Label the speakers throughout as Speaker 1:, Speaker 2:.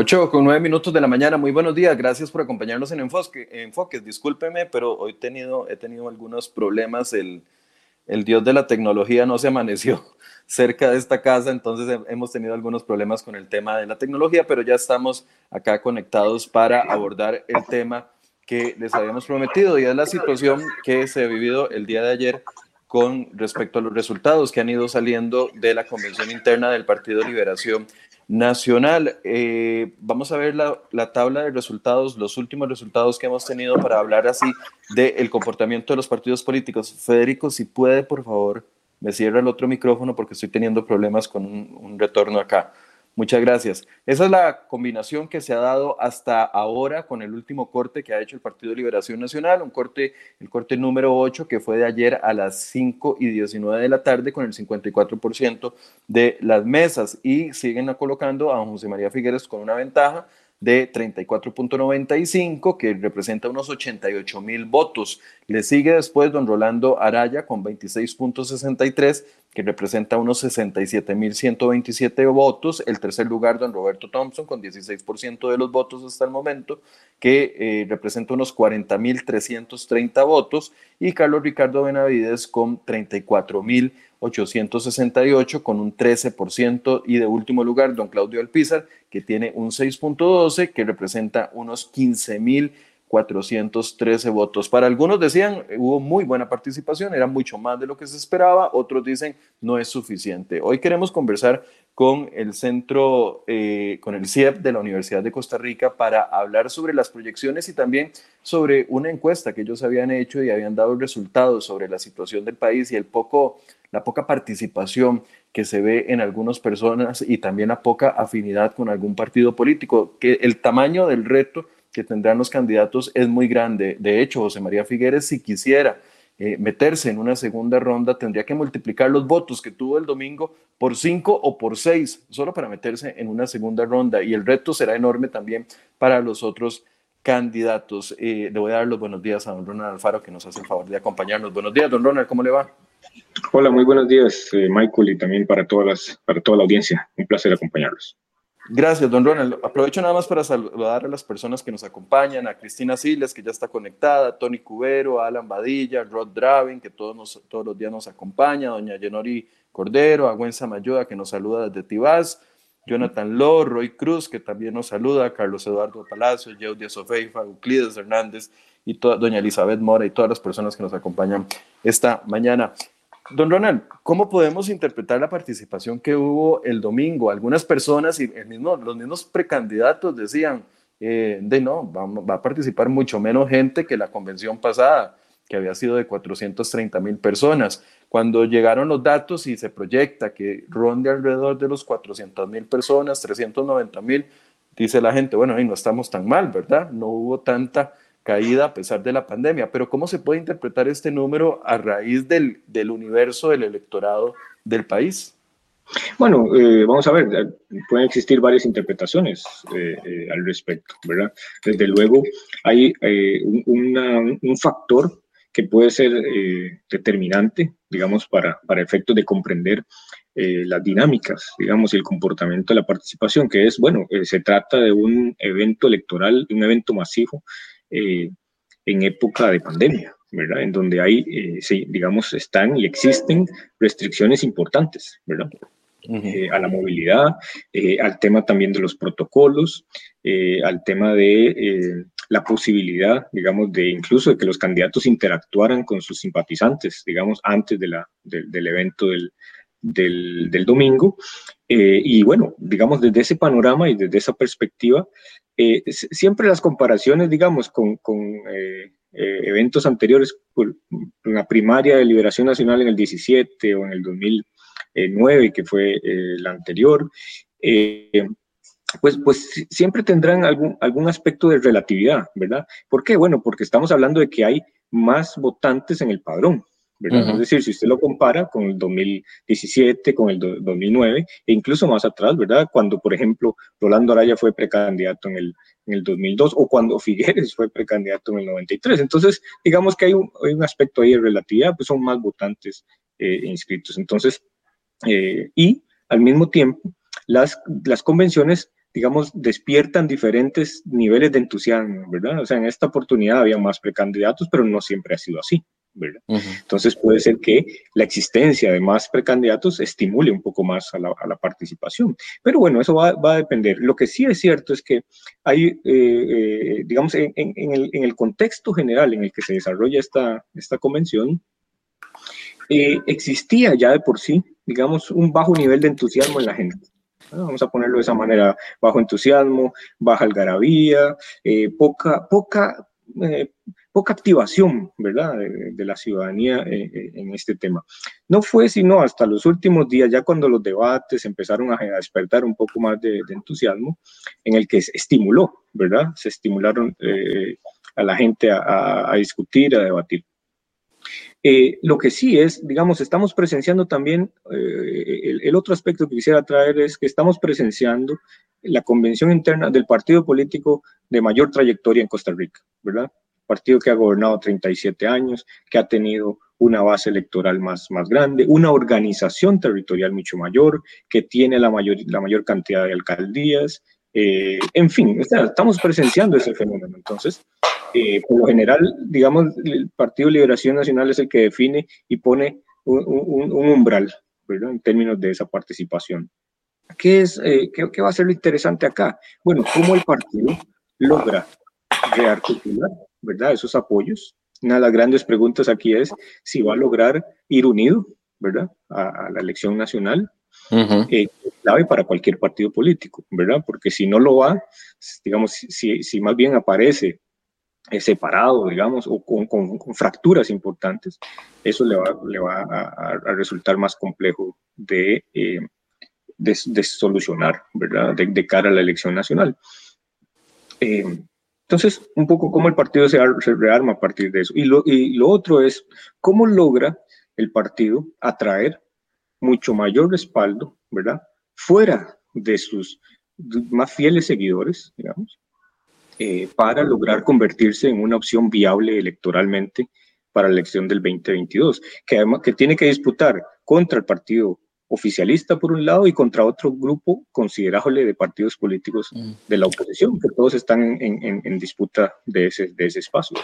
Speaker 1: 8 con 9 minutos de la mañana, muy buenos días, gracias por acompañarnos en Enfoque, Enfoques. Discúlpeme, pero hoy tenido, he tenido algunos problemas. El, el dios de la tecnología no se amaneció cerca de esta casa, entonces hemos tenido algunos problemas con el tema de la tecnología, pero ya estamos acá conectados para abordar el tema que les habíamos prometido y es la situación que se ha vivido el día de ayer con respecto a los resultados que han ido saliendo de la convención interna del Partido Liberación nacional. Eh, vamos a ver la, tabla de resultados, los últimos resultados que hemos tenido para hablar así del comportamiento de los partidos políticos. Federico, si puede, por favor, me cierra el otro micrófono porque estoy teniendo problemas con un retorno acá. Muchas gracias. Esa es la combinación que se ha dado hasta ahora con el último corte que ha hecho el Partido de Liberación Nacional, un corte, el corte número 8 que fue de ayer a las 5 y 19 de la tarde con el 54% de las mesas y siguen colocando a José María Figueres con una ventaja de 34.95, que representa unos 88 mil votos. Le sigue después don Rolando Araya con 26.63, que representa unos 67 mil 127 votos. El tercer lugar, don Roberto Thompson, con 16% de los votos hasta el momento, que eh, representa unos 40 mil 330 votos. Y Carlos Ricardo Benavides con 34 mil 868 con un 13% y de último lugar don Claudio Alpizar que tiene un 6.12 que representa unos 15.413 votos. Para algunos decían hubo muy buena participación, era mucho más de lo que se esperaba, otros dicen no es suficiente. Hoy queremos conversar con el centro, eh, con el CIEP de la Universidad de Costa Rica para hablar sobre las proyecciones y también sobre una encuesta que ellos habían hecho y habían dado resultados sobre la situación del país y el poco la poca participación que se ve en algunas personas y también la poca afinidad con algún partido político, que el tamaño del reto que tendrán los candidatos es muy grande. De hecho, José María Figueres, si quisiera eh, meterse en una segunda ronda, tendría que multiplicar los votos que tuvo el domingo por cinco o por seis, solo para meterse en una segunda ronda. Y el reto será enorme también para los otros candidatos. Eh, le voy a dar los buenos días a don Ronald Alfaro, que nos hace el favor de acompañarnos. Buenos días, don Ronald, ¿cómo le va?
Speaker 2: Hola, muy buenos días, eh, Michael, y también para, todas las, para toda la audiencia. Un placer acompañarlos.
Speaker 1: Gracias, don Ronald. Aprovecho nada más para saludar a las personas que nos acompañan, a Cristina Siles, que ya está conectada, a Tony Cubero, a Alan Badilla, Rod Dravin, que todos, todos los días nos acompaña, doña Yenori Cordero, a Gwen Samayoa, que nos saluda desde Tibás, Jonathan Ló, Roy Cruz, que también nos saluda, Carlos Eduardo Palacio, Yeudia Sofeifa, Euclides Hernández y doña Elizabeth Mora y todas las personas que nos acompañan esta mañana. Don Ronald, ¿cómo podemos interpretar la participación que hubo el domingo? Algunas personas y el mismo, los mismos precandidatos decían, eh, de no, va, a participar mucho menos gente que la convención pasada, que había sido de 430 mil personas. Cuando llegaron los datos y se proyecta que ronde alrededor de los 400 mil personas, 390 mil, dice la gente, bueno, ahí no estamos tan mal, ¿verdad? No hubo tanta caída a pesar de la pandemia. Pero ¿cómo se puede interpretar este número a raíz del, del universo del electorado del país?
Speaker 2: Bueno, eh, vamos a ver, eh, pueden existir varias interpretaciones eh, al respecto, ¿verdad? Desde luego, hay un, un factor que puede ser determinante, digamos, para, para efectos de comprender las dinámicas, digamos, y el comportamiento de la participación, que es, bueno, se trata de un evento electoral, un evento masivo eh, en época de pandemia, ¿verdad? En donde hay, eh, sí, digamos, están y existen restricciones importantes, ¿verdad? Eh, a la movilidad, al tema también de los protocolos, al tema de la posibilidad, digamos, de incluso de que los candidatos interactuaran con sus simpatizantes, digamos, antes de la, del evento del, del, del domingo. y bueno, digamos, desde ese panorama y desde esa perspectiva, eh, siempre las comparaciones, digamos, con, con eh, eh, eventos anteriores, por, la primaria de Liberación Nacional en el 17 o en el 2009, que fue la anterior, pues, pues siempre tendrán algún, algún aspecto de relatividad, ¿verdad? ¿Por qué? Bueno, porque estamos hablando de que hay más votantes en el padrón, es decir, si usted lo compara con el 2017, con el 2009 e incluso más atrás, ¿verdad? Cuando, por ejemplo, Rolando Araya fue precandidato en el, en el 2002 o cuando Figueres fue precandidato en el 93. Entonces, digamos que hay un, hay un aspecto ahí de relatividad, pues son más votantes eh, inscritos. Entonces, eh, y al mismo tiempo, las, las convenciones digamos, despiertan diferentes niveles de entusiasmo, ¿verdad? O sea, en esta oportunidad había más precandidatos, pero no siempre ha sido así. ¿Verdad? Entonces puede ser que la existencia de más precandidatos estimule un poco más a la, participación. Pero bueno, eso va, a depender. Lo que sí es cierto es que hay, eh, eh, digamos, en, el, contexto general en el que se desarrolla esta, esta convención, eh, existía ya de por sí, digamos, un bajo nivel de entusiasmo en la gente. Vamos a ponerlo de esa manera, bajo entusiasmo, baja algarabía, poca, poca, eh, poca activación, ¿verdad?, de, la ciudadanía eh, en este tema. No fue sino hasta los últimos días, ya cuando los debates empezaron a, despertar un poco más de, entusiasmo, en el que se estimuló, ¿verdad?, se estimularon a la gente a discutir, a debatir. Eh, lo que sí es, digamos, estamos presenciando también, eh, el, otro aspecto que quisiera traer es que estamos presenciando la convención interna del partido político de mayor trayectoria en Costa Rica, ¿verdad? Partido que ha gobernado 37 años, que ha tenido una base electoral más, más grande, una organización territorial mucho mayor, que tiene la mayor, la mayor cantidad de alcaldías, eh, en fin, estamos presenciando ese fenómeno. Entonces, eh, por lo general, digamos, el Partido Liberación Nacional es el que define y pone un, umbral, ¿verdad? En términos de esa participación. ¿Qué, es, eh, qué, va a ser lo interesante acá? Bueno, cómo el partido logra rearticular, ¿verdad? Esos apoyos. Una de las grandes preguntas aquí es si va a lograr ir unido, ¿verdad? A, la elección nacional. Eh, clave para cualquier partido político, ¿verdad? Porque si no lo va, digamos, si, si más bien aparece eh, separado, digamos, o con, con, fracturas importantes, eso le va, le va a, resultar más complejo de, eh, de, solucionar, ¿verdad?, de, cara a la elección nacional. Eh, entonces, un poco cómo el partido se, rearma a partir de eso. Y lo, y lo otro es cómo logra el partido atraer mucho mayor respaldo, ¿verdad?, fuera de sus más fieles seguidores, digamos, eh, para lograr convertirse en una opción viable electoralmente para la elección del 2022, que además que tiene que disputar contra el partido oficialista por un lado y contra otro grupo considerable de partidos políticos mm. de la oposición, que todos están en, disputa de ese, de ese espacio.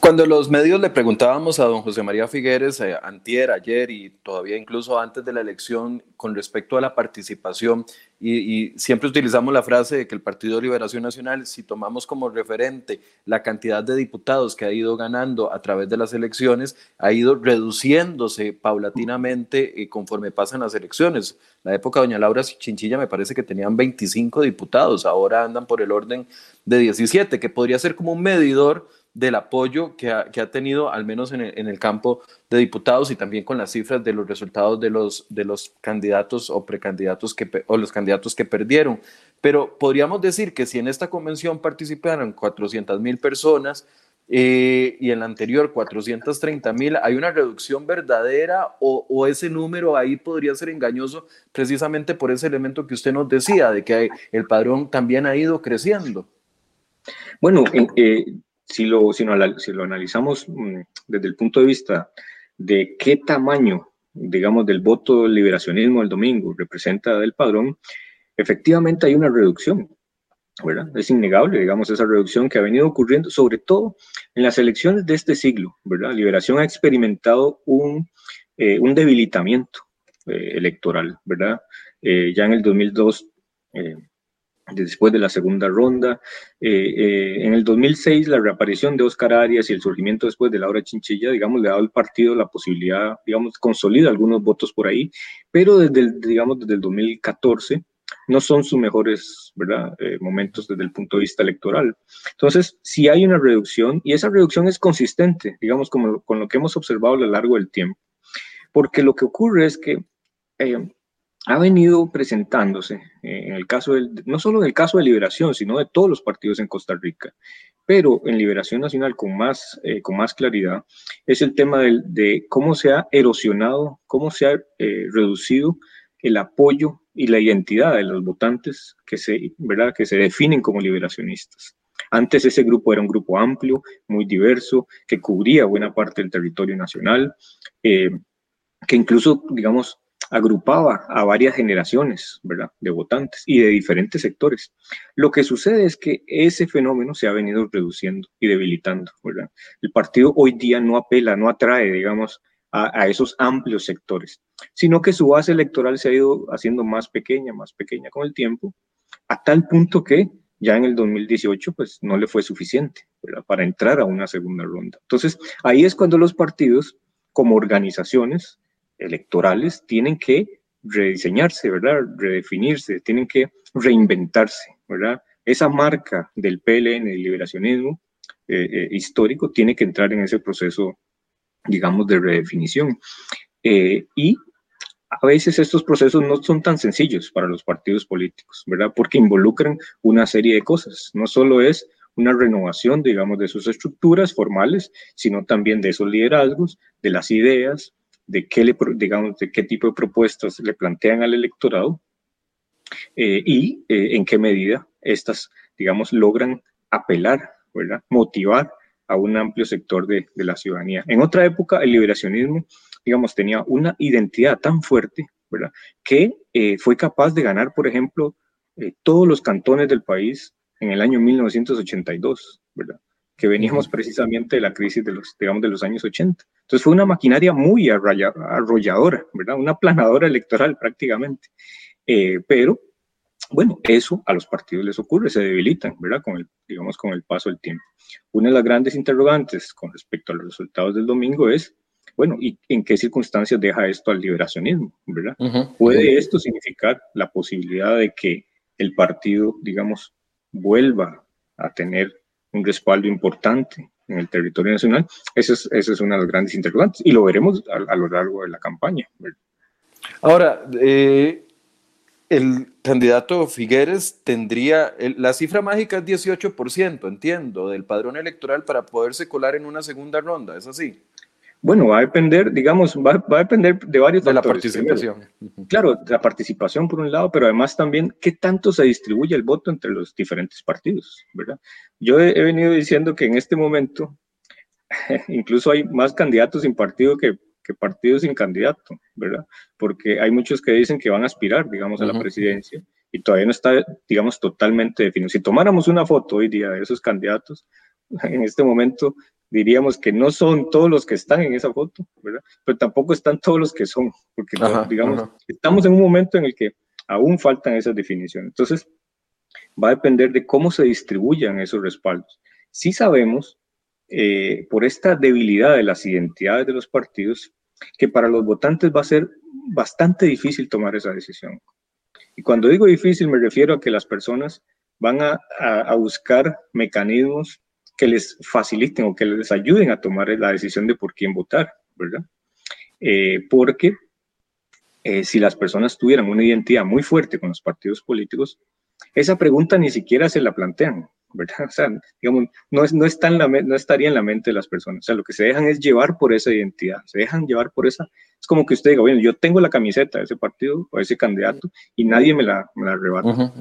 Speaker 1: Cuando los medios le preguntábamos a don José María Figueres, eh, antier, ayer y todavía incluso antes de la elección, con respecto a la participación, y, siempre utilizamos la frase de que el Partido de Liberación Nacional, si tomamos como referente la cantidad de diputados que ha ido ganando a través de las elecciones, ha ido reduciéndose paulatinamente eh, conforme pasan las elecciones. La época de doña Laura Chinchilla me parece que tenían 25 diputados, ahora andan por el orden de 17, que podría ser como un medidor del apoyo que ha, que ha tenido, al menos en el, en el, campo de diputados y también con las cifras de los resultados de los, de los candidatos o precandidatos que, o los candidatos que perdieron. Pero podríamos decir que si en esta convención participaron 400 mil personas eh, y en la anterior 430 mil, ¿hay una reducción verdadera o, o, ese número ahí podría ser engañoso precisamente por ese elemento que usted nos decía, de que el padrón también ha ido creciendo?
Speaker 2: Bueno, eh, si lo, si, lo analizamos mm, desde el punto de vista de qué tamaño, digamos, del voto del liberacionismo del domingo representa el padrón, efectivamente hay una reducción, ¿verdad? Es innegable, digamos, esa reducción que ha venido ocurriendo, sobre todo en las elecciones de este siglo, ¿verdad? Liberación ha experimentado un, eh, un debilitamiento eh, electoral, ¿verdad? Eh, ya en el 2002 después de la segunda ronda. Eh, eh, en el 2006, la reaparición de Oscar Arias y el surgimiento después de Laura Chinchilla, digamos, le ha dado al partido la posibilidad, digamos, consolida algunos votos por ahí, pero desde el, digamos, desde el 2014 no son sus mejores ¿verdad? Eh, momentos desde el punto de vista electoral. Entonces, si hay una reducción, y esa reducción es consistente, digamos, como, con lo que hemos observado a lo largo del tiempo, porque lo que ocurre es que ha venido presentándose, eh, en el caso del, no solo en el caso de Liberación, sino de todos los partidos en Costa Rica, pero en Liberación Nacional con más, eh, con más claridad, es el tema de, cómo se ha erosionado, cómo se ha eh, reducido el apoyo y la identidad de los votantes que se, ¿verdad? que se definen como liberacionistas. Antes ese grupo era un grupo amplio, muy diverso, que cubría buena parte del territorio nacional, que incluso, digamos, agrupaba a varias generaciones, ¿verdad? De votantes y de diferentes sectores. Lo que sucede es que ese fenómeno se ha venido reduciendo y debilitando, ¿verdad? El partido hoy día no apela, no atrae, digamos, a, esos amplios sectores, sino que su base electoral se ha ido haciendo más pequeña, más pequeña con el tiempo, a tal punto que ya en el 2018 pues no le fue suficiente para entrar a una segunda ronda. Entonces, ahí es cuando los partidos como organizaciones electorales tienen que rediseñarse, ¿verdad? Redefinirse, tienen que reinventarse, ¿verdad? Esa marca del PLN, el liberacionismo eh, eh, histórico, tiene que entrar en ese proceso, digamos, de redefinición. Eh, y a veces estos procesos no son tan sencillos para los partidos políticos, ¿verdad? Porque involucran una serie de cosas. No solo es una renovación, digamos, de sus estructuras formales, sino también de esos liderazgos, de las ideas, de qué, le, digamos, de qué tipo de propuestas le plantean al electorado eh, y eh, en qué medida estas, digamos, logran apelar, ¿verdad? motivar a un amplio sector de, de, la ciudadanía. En otra época, el liberacionismo, digamos, tenía una identidad tan fuerte, ¿verdad? Que eh, fue capaz de ganar, por ejemplo, todos los cantones del país en el año 1982, ¿verdad? Que veníamos precisamente de la crisis de los, digamos, de los años 80. Entonces fue una maquinaria muy arrolladora, ¿verdad? Una planadora electoral prácticamente. Eh, pero, bueno, eso a los partidos les ocurre, se debilitan, ¿verdad? Con el, digamos, con el paso del tiempo. Una de las grandes interrogantes con respecto a los resultados del domingo es, bueno, ¿y en qué circunstancias deja esto al liberacionismo, ¿verdad? ¿Puede esto significar la posibilidad de que el partido, digamos, vuelva a tener un respaldo importante en el territorio nacional, esa es, es una de las grandes interrogantes y lo veremos a, lo largo de la campaña.
Speaker 1: Ahora, eh, el candidato Figueres tendría, la cifra mágica es 18%, entiendo, del padrón electoral para poderse colar en una segunda ronda, ¿es así?
Speaker 2: Bueno, va a depender, digamos, va, a depender de varios
Speaker 1: de factores. De la participación.
Speaker 2: Claro, la participación por un lado, pero además también qué tanto se distribuye el voto entre los diferentes partidos, ¿verdad? Yo he, venido diciendo que en este momento incluso hay más candidatos sin partido que, que, partidos sin candidato, ¿verdad? Porque hay muchos que dicen que van a aspirar, digamos, a la presidencia y todavía no está, digamos, totalmente definido. Si tomáramos una foto hoy día de esos candidatos, en este momento diríamos que no son todos los que están en esa foto, ¿verdad? Pero tampoco están todos los que son, porque digamos, estamos en un momento en el que aún faltan esas definiciones. Entonces, va a depender de cómo se distribuyan esos respaldos. Sí sabemos, eh, por esta debilidad de las identidades de los partidos, que para los votantes va a ser bastante difícil tomar esa decisión. Y cuando digo difícil me refiero a que las personas van a, a buscar mecanismos que les faciliten o que les ayuden a tomar la decisión de por quién votar, ¿verdad? Eh, porque eh, si las personas tuvieran una identidad muy fuerte con los partidos políticos, esa pregunta ni siquiera se la plantean, ¿verdad? O sea, digamos, no, es, no, está en la, no estaría en la mente de las personas. O sea, lo que se dejan es llevar por esa identidad, se dejan llevar por esa. Es como que usted diga, bueno, yo tengo la camiseta de ese partido o ese candidato y nadie me la, me la arrebata.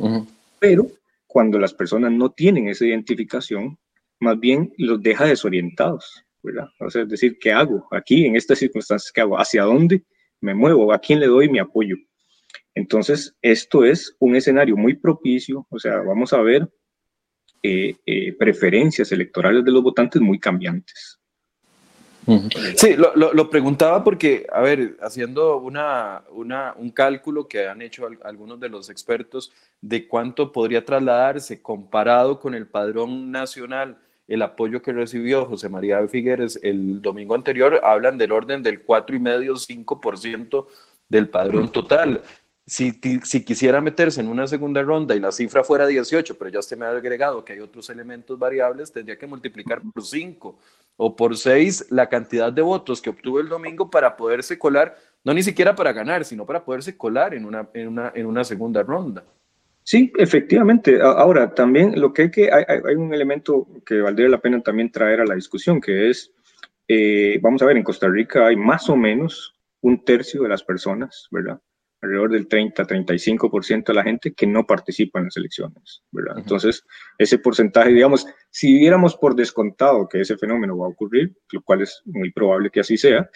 Speaker 2: Pero cuando las personas no tienen esa identificación, más bien los deja desorientados, ¿verdad? O sea, es decir, ¿qué hago aquí en estas circunstancias? ¿Qué hago? ¿Hacia dónde me muevo? ¿A quién le doy mi apoyo? Entonces, esto es un escenario muy propicio, o sea, vamos a ver eh, eh, preferencias electorales de los votantes muy cambiantes.
Speaker 1: Sí, lo, lo, preguntaba porque, a ver, haciendo una, una, un cálculo que han hecho algunos de los expertos de cuánto podría trasladarse comparado con el padrón nacional el apoyo que recibió José María Figueres el domingo anterior, hablan del orden del 4,5-5% del padrón total. Si, si, quisiera meterse en una segunda ronda y la cifra fuera 18, pero ya usted me ha agregado que hay otros elementos variables, tendría que multiplicar por 5 o por 6 la cantidad de votos que obtuvo el domingo para poderse colar, no ni siquiera para ganar, sino para poderse colar en una, en una, en una segunda ronda.
Speaker 2: Sí, efectivamente. Ahora, también lo que hay que, hay, un elemento que valdría la pena también traer a la discusión, que es, eh, vamos a ver, en Costa Rica hay más o menos un tercio de las personas, ¿verdad? Alrededor del 30-35% de la gente que no participa en las elecciones, ¿verdad? Entonces, ese porcentaje, digamos, si viéramos por descontado que ese fenómeno va a ocurrir, lo cual es muy probable que así sea,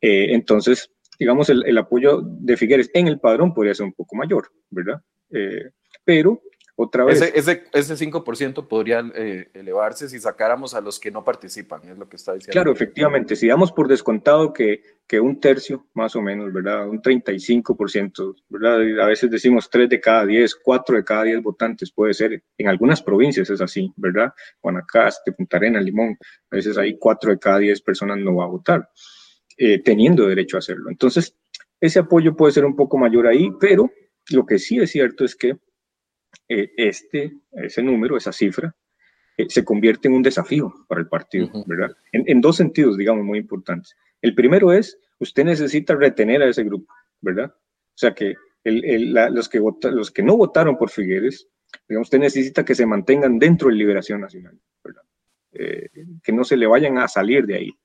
Speaker 2: eh, entonces digamos, el, apoyo de Figueres en el padrón podría ser un poco mayor, ¿verdad? Eh, pero otra vez.
Speaker 1: Ese, ese, 5% podría eh, elevarse si sacáramos a los que no participan, es lo que está diciendo.
Speaker 2: Claro, efectivamente. Si damos por descontado que, que un tercio, más o menos, ¿verdad? Un 35%, ¿verdad? A veces decimos 3 de cada 10, 4 de cada 10 votantes puede ser. En algunas provincias es así, ¿verdad? Guanacaste, Punta Arena, Limón. A veces hay 4 de cada 10 personas no va a votar, eh, teniendo derecho a hacerlo. Entonces, ese apoyo puede ser un poco mayor ahí, pero lo que sí es cierto es que eh, este, ese número, esa cifra, eh, se convierte en un desafío para el partido, ¿verdad? En, dos sentidos, digamos, muy importantes. El primero es, usted necesita retener a ese grupo, ¿verdad? O sea, que los, que los que no votaron por Figueres, digamos, usted necesita que se mantengan dentro de Liberación Nacional, ¿verdad? Eh, que no se le vayan a salir de ahí.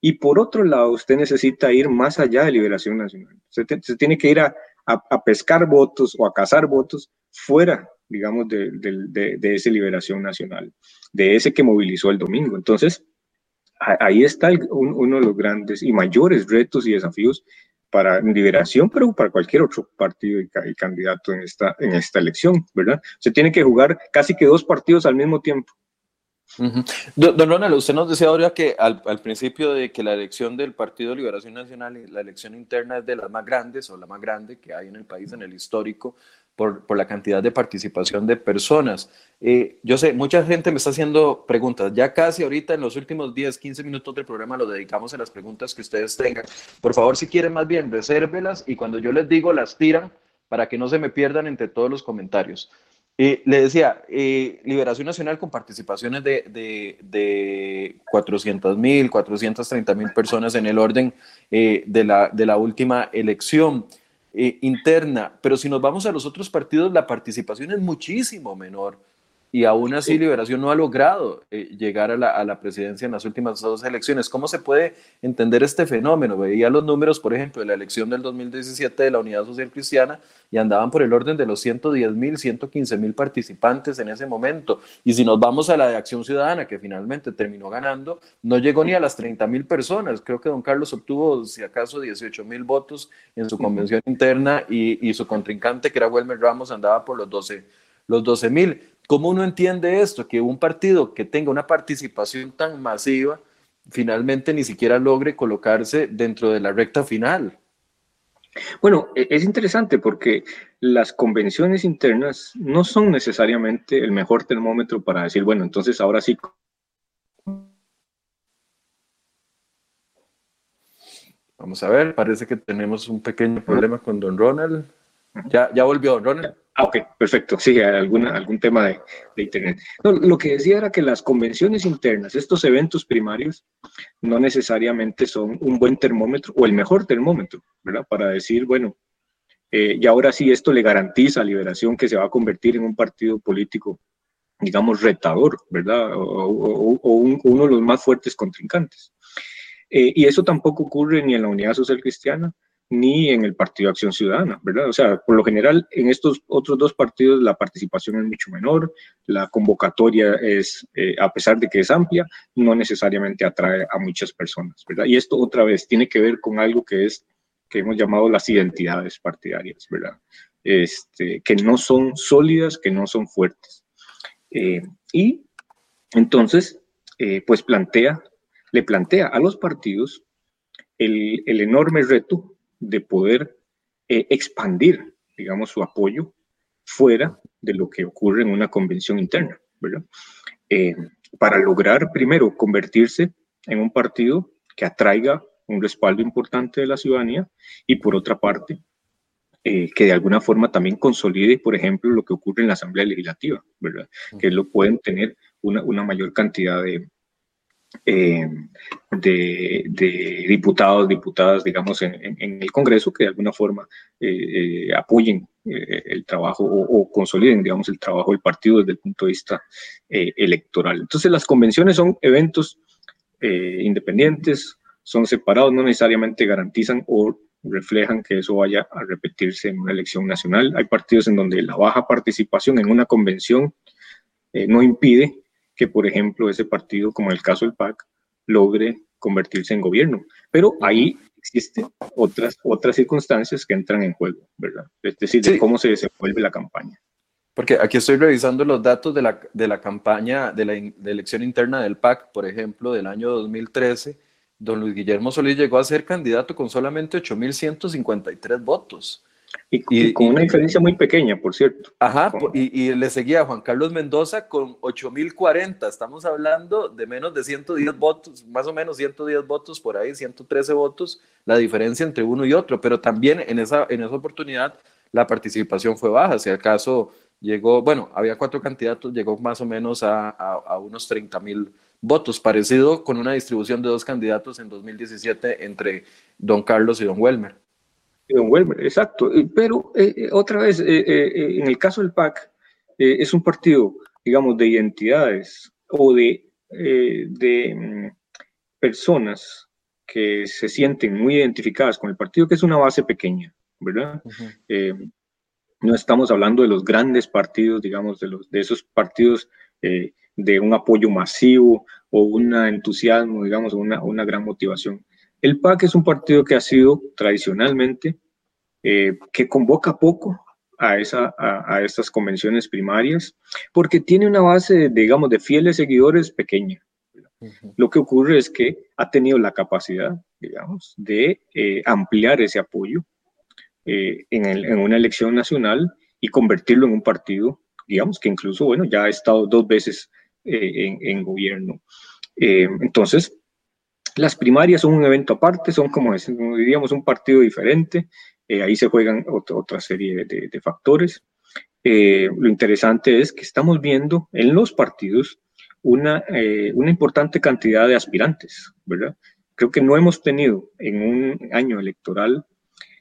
Speaker 2: Y por otro lado, usted necesita ir más allá de Liberación Nacional. Se, se tiene que ir a, a, pescar votos o a cazar votos fuera, digamos, de, de, de, esa liberación nacional, de ese que movilizó el domingo. Entonces, ahí está uno de los grandes y mayores retos y desafíos para Liberación, pero para cualquier otro partido y, candidato en esta, en esta elección, ¿verdad? Se tiene que jugar casi que dos partidos al mismo tiempo.
Speaker 1: Don, Ronald, usted nos decía ahora que al, principio de que la elección del Partido Liberación Nacional, la elección interna es de las más grandes o la más grande que hay en el país, en el histórico, por, por la cantidad de participación de personas. Eh, yo sé, mucha gente me está haciendo preguntas. Ya casi ahorita en los últimos 10, 15 minutos del programa lo dedicamos a las preguntas que ustedes tengan. Por favor, si quieren más bien, resérvelas y cuando yo les digo, las tiran para que no se me pierdan entre todos los comentarios le decía, eh, Liberación Nacional con participaciones de, de, de 400 mil, 430 mil personas en el orden eh, de, la, de la última elección eh, interna. Pero si nos vamos a los otros partidos, la participación es muchísimo menor y aún así Liberación no ha logrado eh, llegar a la, a la, presidencia en las últimas dos elecciones. ¿Cómo se puede entender este fenómeno? Veía los números, por ejemplo, de la elección del 2017 de la Unidad Social Cristiana y andaban por el orden de los 110 mil, 115 mil participantes en ese momento. Y si nos vamos a la de Acción Ciudadana, que finalmente terminó ganando, no llegó ni a las 30 mil personas. Creo que don Carlos obtuvo, si acaso, 18 mil votos en su convención interna y, y, su contrincante, que era Wilmer Ramos, andaba por los 12 los 12 mil. ¿Cómo uno entiende esto? Que un partido que tenga una participación tan masiva finalmente ni siquiera logre colocarse dentro de la recta final.
Speaker 2: Bueno, e-, es interesante porque las convenciones internas no son necesariamente el mejor termómetro para decir, bueno, entonces ahora sí.
Speaker 1: Vamos a ver, parece que tenemos un pequeño problema con don Ronald. Ya, ya volvió don Ronald.
Speaker 2: Ah, ok, perfecto. Sí, alguna, algún tema de, Internet. lo que decía era que las convenciones internas, estos eventos primarios, no necesariamente son un buen termómetro o el mejor termómetro, ¿verdad? Para decir, bueno, eh, y ahora sí esto le garantiza a Liberación que se va a convertir en un partido político, digamos, retador, ¿verdad? O, uno de los más fuertes contrincantes. Eh, y eso tampoco ocurre ni en la Unidad Social Cristiana, ni en el Partido Acción Ciudadana, ¿verdad? O sea, por lo general en estos otros dos partidos la participación es mucho menor, la convocatoria es, eh, a pesar de que es amplia, no necesariamente atrae a muchas personas, ¿verdad? Y esto otra vez tiene que ver con algo que es, que hemos llamado las identidades partidarias, ¿verdad? Este, que no son sólidas, que no son fuertes. Eh, y entonces, eh, pues plantea, le plantea a los partidos el, el enorme reto de poder eh, expandir, digamos, su apoyo fuera de lo que ocurre en una convención interna, ¿verdad? Eh, para lograr, primero, convertirse en un partido que atraiga un respaldo importante de la ciudadanía y, por otra parte, eh, que de alguna forma también consolide, por ejemplo, lo que ocurre en la Asamblea Legislativa, ¿verdad? Que lo pueden tener una, una mayor cantidad de, eh, de, diputados, diputadas, digamos, en, el Congreso que de alguna forma eh, eh, apoyen el trabajo o, consoliden, digamos, el trabajo del partido desde el punto de vista electoral. Entonces, las convenciones son eventos independientes, son separados, no necesariamente garantizan o reflejan que eso vaya a repetirse en una elección nacional. Hay partidos en donde la baja participación en una convención no impide que, por ejemplo, ese partido, como el caso del PAC, logre convertirse en gobierno. Pero ahí existen otras, otras circunstancias que entran en juego, ¿verdad? Es decir, de cómo se desenvuelve la campaña.
Speaker 1: Porque aquí estoy revisando los datos de la, de la campaña de la de elección interna del PAC, por ejemplo, del año 2013. Don Luis Guillermo Solís llegó a ser candidato con solamente 8.153 votos.
Speaker 2: Y, con una diferencia muy pequeña, por cierto.
Speaker 1: Ajá, y, le seguía Juan Carlos Mendoza con 8.040. Estamos hablando de menos de 110 votos, más o menos 110 votos por ahí, 113 votos, la diferencia entre uno y otro. Pero también en esa, en esa oportunidad la participación fue baja. Si acaso llegó, bueno, había cuatro candidatos, llegó más o menos a, a, unos 30 mil votos, parecido con una distribución de dos candidatos en 2017 entre don Carlos y don Welmer.
Speaker 2: Welmer, exacto. Eh, pero eh, eh, otra vez, en el caso del PAC, es un partido, digamos, de identidades o de, de mm, personas que se sienten muy identificadas con el partido, que es una base pequeña, ¿verdad? no estamos hablando de los grandes partidos, digamos, de, los, de esos partidos de un apoyo masivo o un entusiasmo, digamos, una, una gran motivación. El PAC es un partido que ha sido tradicionalmente, eh, que convoca poco a, esa, a, estas convenciones primarias, porque tiene una base, digamos, de fieles seguidores pequeña. Lo que ocurre es que ha tenido la capacidad, digamos, de eh, ampliar ese apoyo eh, en, en, una elección nacional y convertirlo en un partido, digamos, que incluso, bueno, ya ha estado dos veces en, en, gobierno. entonces, las primarias son un evento aparte, son como, diríamos, un partido diferente. Eh, ahí se juegan otra, serie de, factores. Eh, lo interesante es que estamos viendo en los partidos una, eh, una importante cantidad de aspirantes, ¿verdad? Creo que no hemos tenido en un año electoral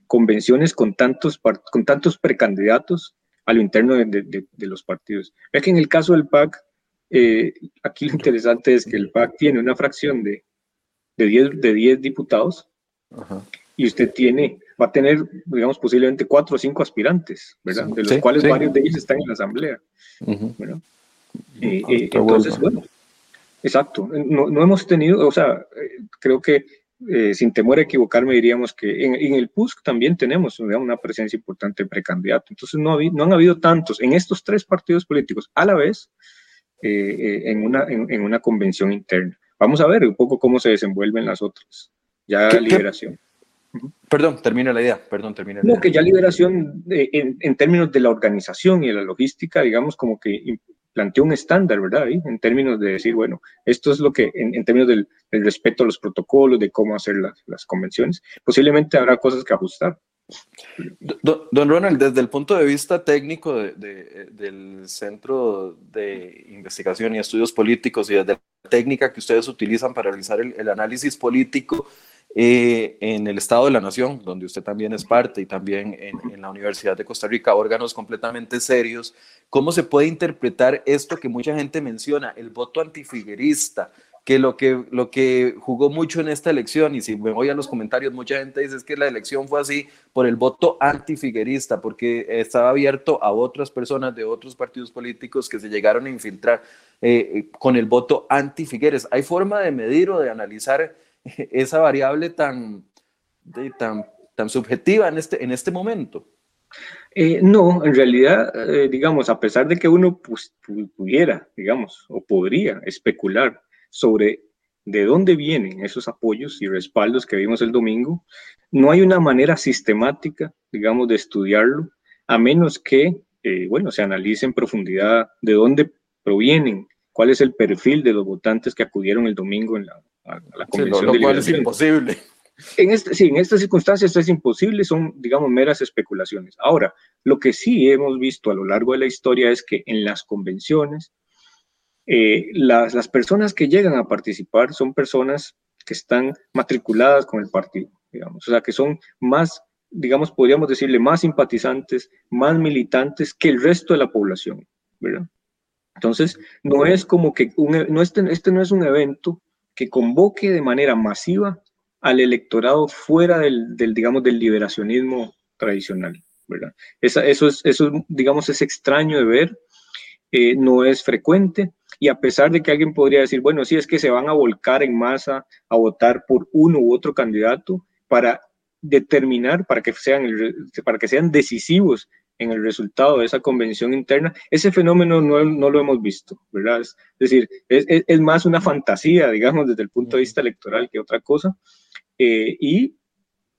Speaker 2: convenciones con tantos, con tantos precandidatos a lo interno de, de los partidos. Ve que en el caso del PAC, aquí lo interesante es que el PAC tiene una fracción de de 10 de 10 diputados y usted tiene, va a tener, digamos, posiblemente cuatro o cinco aspirantes, ¿verdad? De los cuales varios de ellos están en la asamblea. Eh, eh, entonces, bueno, exacto. No, no, hemos tenido, o sea, eh, creo que sin temor a equivocarme diríamos que en, en el PUSC también tenemos una presencia importante de precandidato. Entonces no, no han habido tantos en estos tres partidos políticos a la vez en, una, en una convención interna. Vamos a ver un poco cómo se desenvuelven las otras. Ya liberación.
Speaker 1: Perdón, termina la idea, perdón, termina
Speaker 2: la no, que ya liberación en, en, términos de la organización y de la logística, digamos, como que planteó un estándar, ¿verdad? En términos de decir, bueno, esto es lo que, en, términos del, respeto a los protocolos, de cómo hacer las, las convenciones, posiblemente habrá cosas que ajustar.
Speaker 1: Don Ronald, desde el punto de vista técnico del Centro de Investigación y Estudios Políticos y desde la técnica que ustedes utilizan para realizar el, análisis político eh, en el Estado de la Nación, donde usted también es parte, y también en, en, la Universidad de Costa Rica, órganos completamente serios, ¿cómo se puede interpretar esto que mucha gente menciona, el voto antifiguerista? Que lo que, lo que jugó mucho en esta elección, y si me voy a los comentarios, mucha gente dice es que la elección fue así por el voto antifiguerista, porque estaba abierto a otras personas de otros partidos políticos que se llegaron a infiltrar eh, con el voto anti-Figueres. ¿Hay forma de medir o de analizar esa variable tan, tan, tan subjetiva en este, en este momento?
Speaker 2: Eh, no, en realidad, eh, digamos, a pesar de que uno pues, pudiera, digamos, o podría especular sobre de dónde vienen esos apoyos y respaldos que vimos el domingo, no hay una manera sistemática, digamos, de estudiarlo, a menos que, eh, bueno, se analice en profundidad de dónde provienen, cuál es el perfil de los votantes que acudieron el domingo en la, a, la convención.
Speaker 1: lo, cual es imposible.
Speaker 2: En este, sí, en estas circunstancias es imposible, son, digamos, meras especulaciones. Ahora, lo que sí hemos visto a lo largo de la historia es que en las convenciones eh, las, las, personas que llegan a participar son personas que están matriculadas con el partido, digamos, o sea, que son más, digamos, podríamos decirle, más simpatizantes, más militantes que el resto de la población, ¿verdad? Entonces, no es como que, un, e, no este, este no es un evento que convoque de manera masiva al electorado fuera del, del digamos, del liberacionismo tradicional, ¿verdad? Esa, eso, es, eso, digamos, es extraño de ver, eh, no es frecuente, y a pesar de que alguien podría decir, bueno, sí es que se van a volcar en masa a votar por uno u otro candidato, para determinar, para que sean, para que sean decisivos en el resultado de esa convención interna, ese fenómeno no, no lo hemos visto, ¿verdad? Es, decir, es, es, más una fantasía, digamos, desde el punto de vista electoral que otra cosa. Eh, y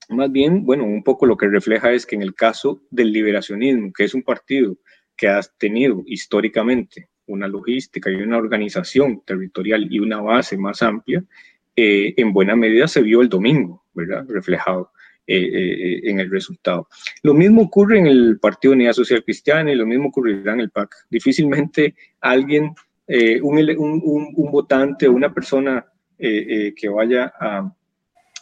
Speaker 2: más bien, bueno, un poco lo que refleja es que en el caso del liberacionismo, que es un partido que ha tenido históricamente una logística y una organización territorial y una base más amplia, eh, en buena medida se vio el domingo, ¿verdad? Reflejado. Eh, eh, en el resultado. Lo mismo ocurre en el Partido Unidad Social Cristiana y lo mismo ocurrirá en el PAC. Difícilmente alguien, un, un, votante o una persona que vaya a,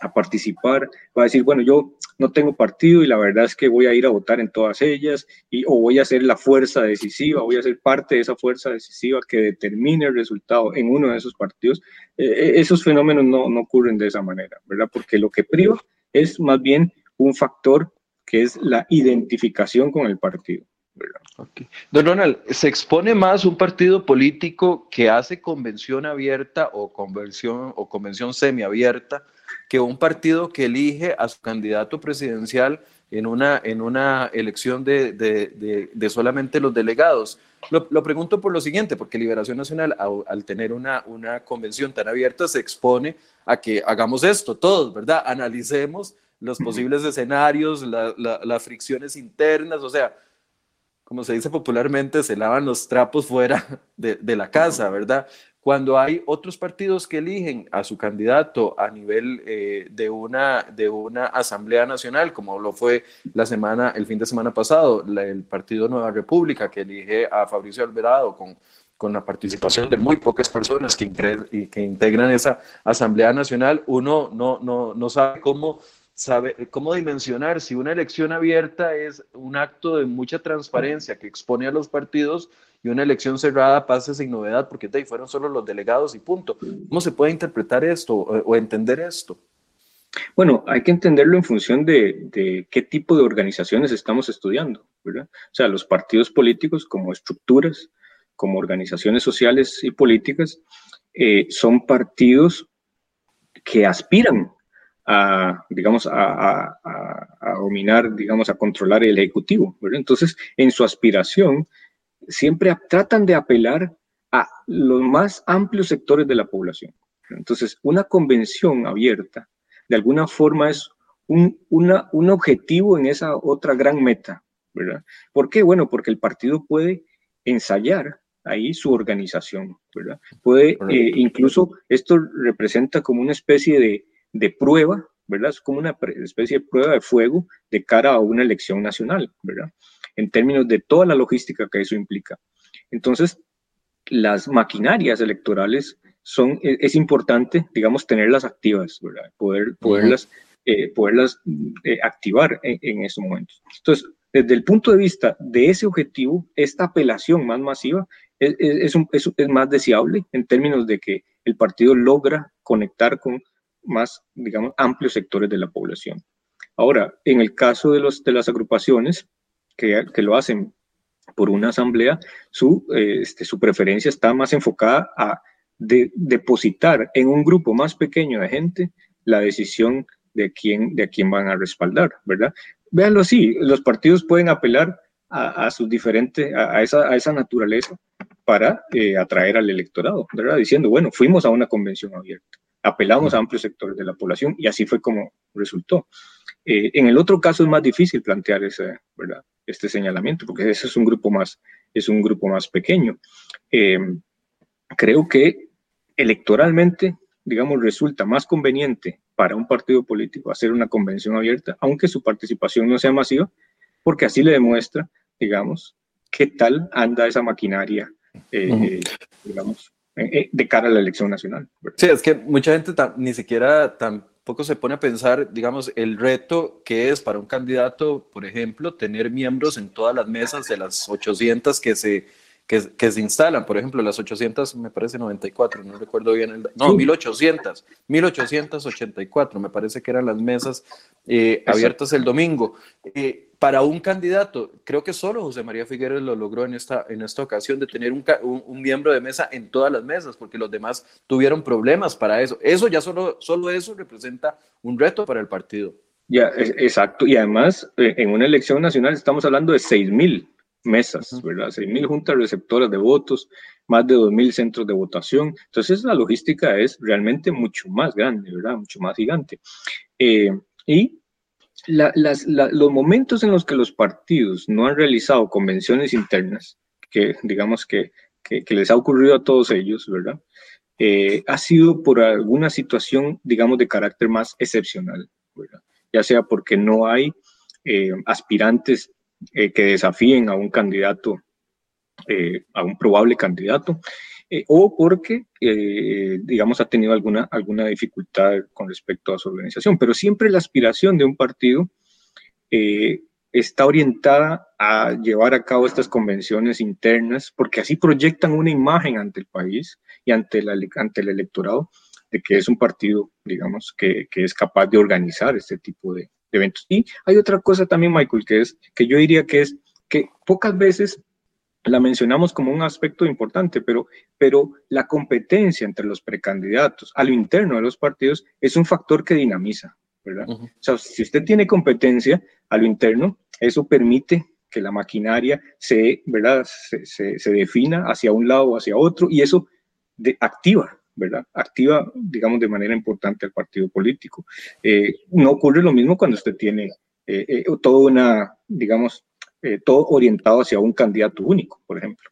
Speaker 2: a participar, va a decir, bueno, yo no tengo partido y la verdad es que voy a ir a votar en todas ellas y, o voy a ser la fuerza decisiva, voy a ser parte de esa fuerza decisiva que determine el resultado en uno de esos partidos. Eh, esos fenómenos no, no ocurren de esa manera, ¿verdad? Porque lo que priva es más bien un factor que es la identificación con el partido.
Speaker 1: Don Ronald, ¿se expone más un partido político que hace convención abierta o convención, o convención semiabierta que un partido que elige a su candidato presidencial en una, en una elección de, de, de, solamente los delegados. Lo, lo, pregunto por lo siguiente, porque Liberación Nacional, al, tener una, una convención tan abierta, se expone a que hagamos esto todos, ¿verdad? Analicemos los posibles escenarios, las fricciones internas, o sea, como se dice popularmente, se lavan los trapos fuera de, de la casa, ¿verdad? Cuando hay otros partidos que eligen a su candidato a nivel eh, de, una, de una asamblea nacional, como lo fue la semana, el fin de semana pasado, el Partido Nueva República, que elige a Fabricio Alvarado con, con la participación de muy pocas personas que, integran esa asamblea nacional, uno no, no, no sabe cómo sabe cómo dimensionar si una elección abierta es un acto de mucha transparencia que expone a los partidos y una elección cerrada pasa sin novedad porque de ahí fueron solo los delegados y punto. ¿Cómo se puede interpretar esto o, entender esto?
Speaker 2: Bueno, hay que entenderlo en función de, qué tipo de organizaciones estamos estudiando, ¿verdad? O sea, los partidos políticos como estructuras, como organizaciones sociales y políticas, eh, son partidos que aspiran a, digamos, a, a, dominar, digamos, a controlar el Ejecutivo, ¿verdad? Entonces, en su aspiración, siempre tratan de apelar a los más amplios sectores de la población. Entonces, una convención abierta, de alguna forma, es un, un objetivo en esa otra gran meta, ¿verdad? ¿Por qué? Bueno, porque el partido puede ensayar ahí su organización, ¿verdad? Puede, eh, incluso, esto representa como una especie de, de prueba, ¿verdad? Es como una especie de prueba de fuego de cara a una elección nacional, ¿verdad? En términos de toda la logística que eso implica. Entonces, las maquinarias electorales son, e, es, importante, digamos, tenerlas activas, ¿verdad? Poder, poderlas, eh, poderlas eh, activar en, esos momentos. Entonces, desde el punto de vista de ese objetivo, esta apelación más masiva es, es, es, más deseable en términos de que el partido logra conectar con más, digamos, amplios sectores de la población. Ahora, en el caso de, los, de las agrupaciones, que, lo hacen por una asamblea, su, eh, este, su preferencia está más enfocada a depositar en un grupo más pequeño de gente la decisión de quién, de quién van a respaldar, ¿verdad? Véanlo así, los partidos pueden apelar a, sus diferentes, a, esa, a esa naturaleza para eh, atraer al electorado, ¿verdad? Diciendo, bueno, fuimos a una convención abierta, apelamos a amplios sectores de la población y así fue como resultó. Eh, en el otro caso es más difícil plantear ese, ¿verdad? Este señalamiento, porque ese es un grupo más, es un grupo más pequeño. Eh, creo que electoralmente, digamos, resulta más conveniente para un partido político hacer una convención abierta, aunque su participación no sea masiva, porque así le demuestra, digamos, qué tal anda esa maquinaria, eh, digamos, de cara a la elección nacional.
Speaker 1: Sí, es que mucha gente ni siquiera tan poco se pone a pensar, digamos, el reto que es para un candidato, por ejemplo, tener miembros en todas las mesas de las 800 que se, que, que, se instalan, por ejemplo, las 800, me parece 94, no recuerdo bien el... No, 1800, 1884, me parece que eran las mesas eh, abiertas el domingo. Eh, para un candidato, creo que solo José María Figueres lo logró en esta, en esta ocasión de tener un, un, miembro de mesa en todas las mesas, porque los demás tuvieron problemas para eso. Eso ya solo, solo eso representa un reto para el partido.
Speaker 2: Ya, exacto. Y además, eh, en una elección nacional estamos hablando de 6 mil mesas, ¿verdad? 6 mil juntas receptoras de votos, más de 2 mil centros de votación. Entonces, la logística es realmente mucho más grande, ¿verdad? Mucho más gigante. Eh, y los momentos en los que los partidos no han realizado convenciones internas, que digamos que, que, les ha ocurrido a todos ellos, ¿verdad? Eh, ha sido por alguna situación, digamos, de carácter más excepcional, ¿verdad? Ya sea porque no hay eh, aspirantes eh, que desafíen a un candidato, a un probable candidato, o porque, digamos, ha tenido alguna, alguna dificultad con respecto a su organización. Pero siempre la aspiración de un partido eh, está orientada a llevar a cabo estas convenciones internas, porque así proyectan una imagen ante el país y ante, la, ante el electorado de que es un partido, digamos, que, que es capaz de organizar este tipo de, de, eventos. Y hay otra cosa también, Michael, que es que yo diría que es que pocas veces la mencionamos como un aspecto importante, pero, pero la competencia entre los precandidatos a lo interno de los partidos es un factor que dinamiza, ¿verdad? O sea, si usted tiene competencia a lo interno, eso permite que la maquinaria se, ¿verdad? Se, se, defina hacia un lado o hacia otro y eso de, activa, ¿verdad? Activa, digamos, de manera importante al partido político. Eh, no ocurre lo mismo cuando usted tiene eh, eh, todo una, digamos, todo orientado hacia un candidato único, por ejemplo.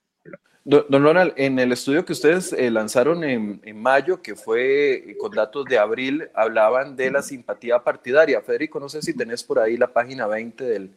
Speaker 1: Don Ronald, en el estudio que ustedes eh, lanzaron en, mayo, que fue eh, con datos de abril, hablaban de la simpatía partidaria. Federico, no sé si tenés por ahí la página 20 del,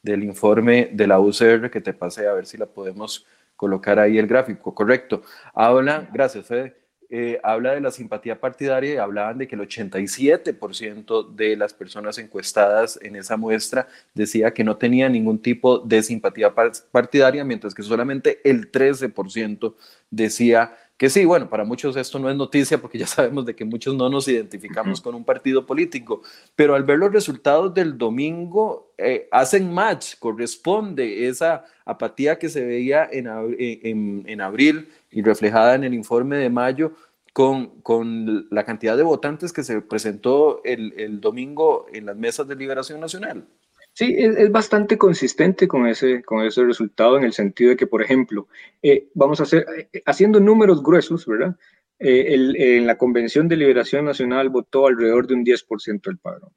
Speaker 1: del informe de la UCR que te pasé, a ver si la podemos colocar ahí el gráfico. Correcto. Habla, gracias, Fede eh, habla de la simpatía partidaria y hablaban de que el 87% de las personas encuestadas en esa muestra decía que no tenía ningún tipo de simpatía partidaria, mientras que solamente el 13% decía que sí, bueno, para muchos esto no es noticia porque ya sabemos de que muchos no nos identificamos con un partido político, pero al ver los resultados del domingo eh, hacen match, corresponde esa apatía que se veía en, en, en abril y reflejada en el informe de mayo con, con la cantidad de votantes que se presentó el, el, domingo en las mesas de liberación nacional.
Speaker 2: Sí, es, bastante consistente con ese, con ese resultado en el sentido de que, por ejemplo, eh, vamos a hacer, eh, haciendo números gruesos, ¿verdad? Eh, el, en la Convención de Liberación Nacional votó alrededor de un 10% del padrón,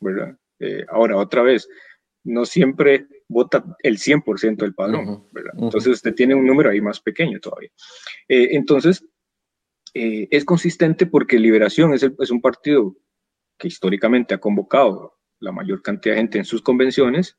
Speaker 2: ¿verdad? ahora, otra vez, no siempre vota el 100% del padrón, ¿verdad? Entonces usted tiene un número ahí más pequeño todavía. Eh, entonces, eh, es consistente porque Liberación es, es, un partido que históricamente ha convocado la mayor cantidad de gente en sus convenciones,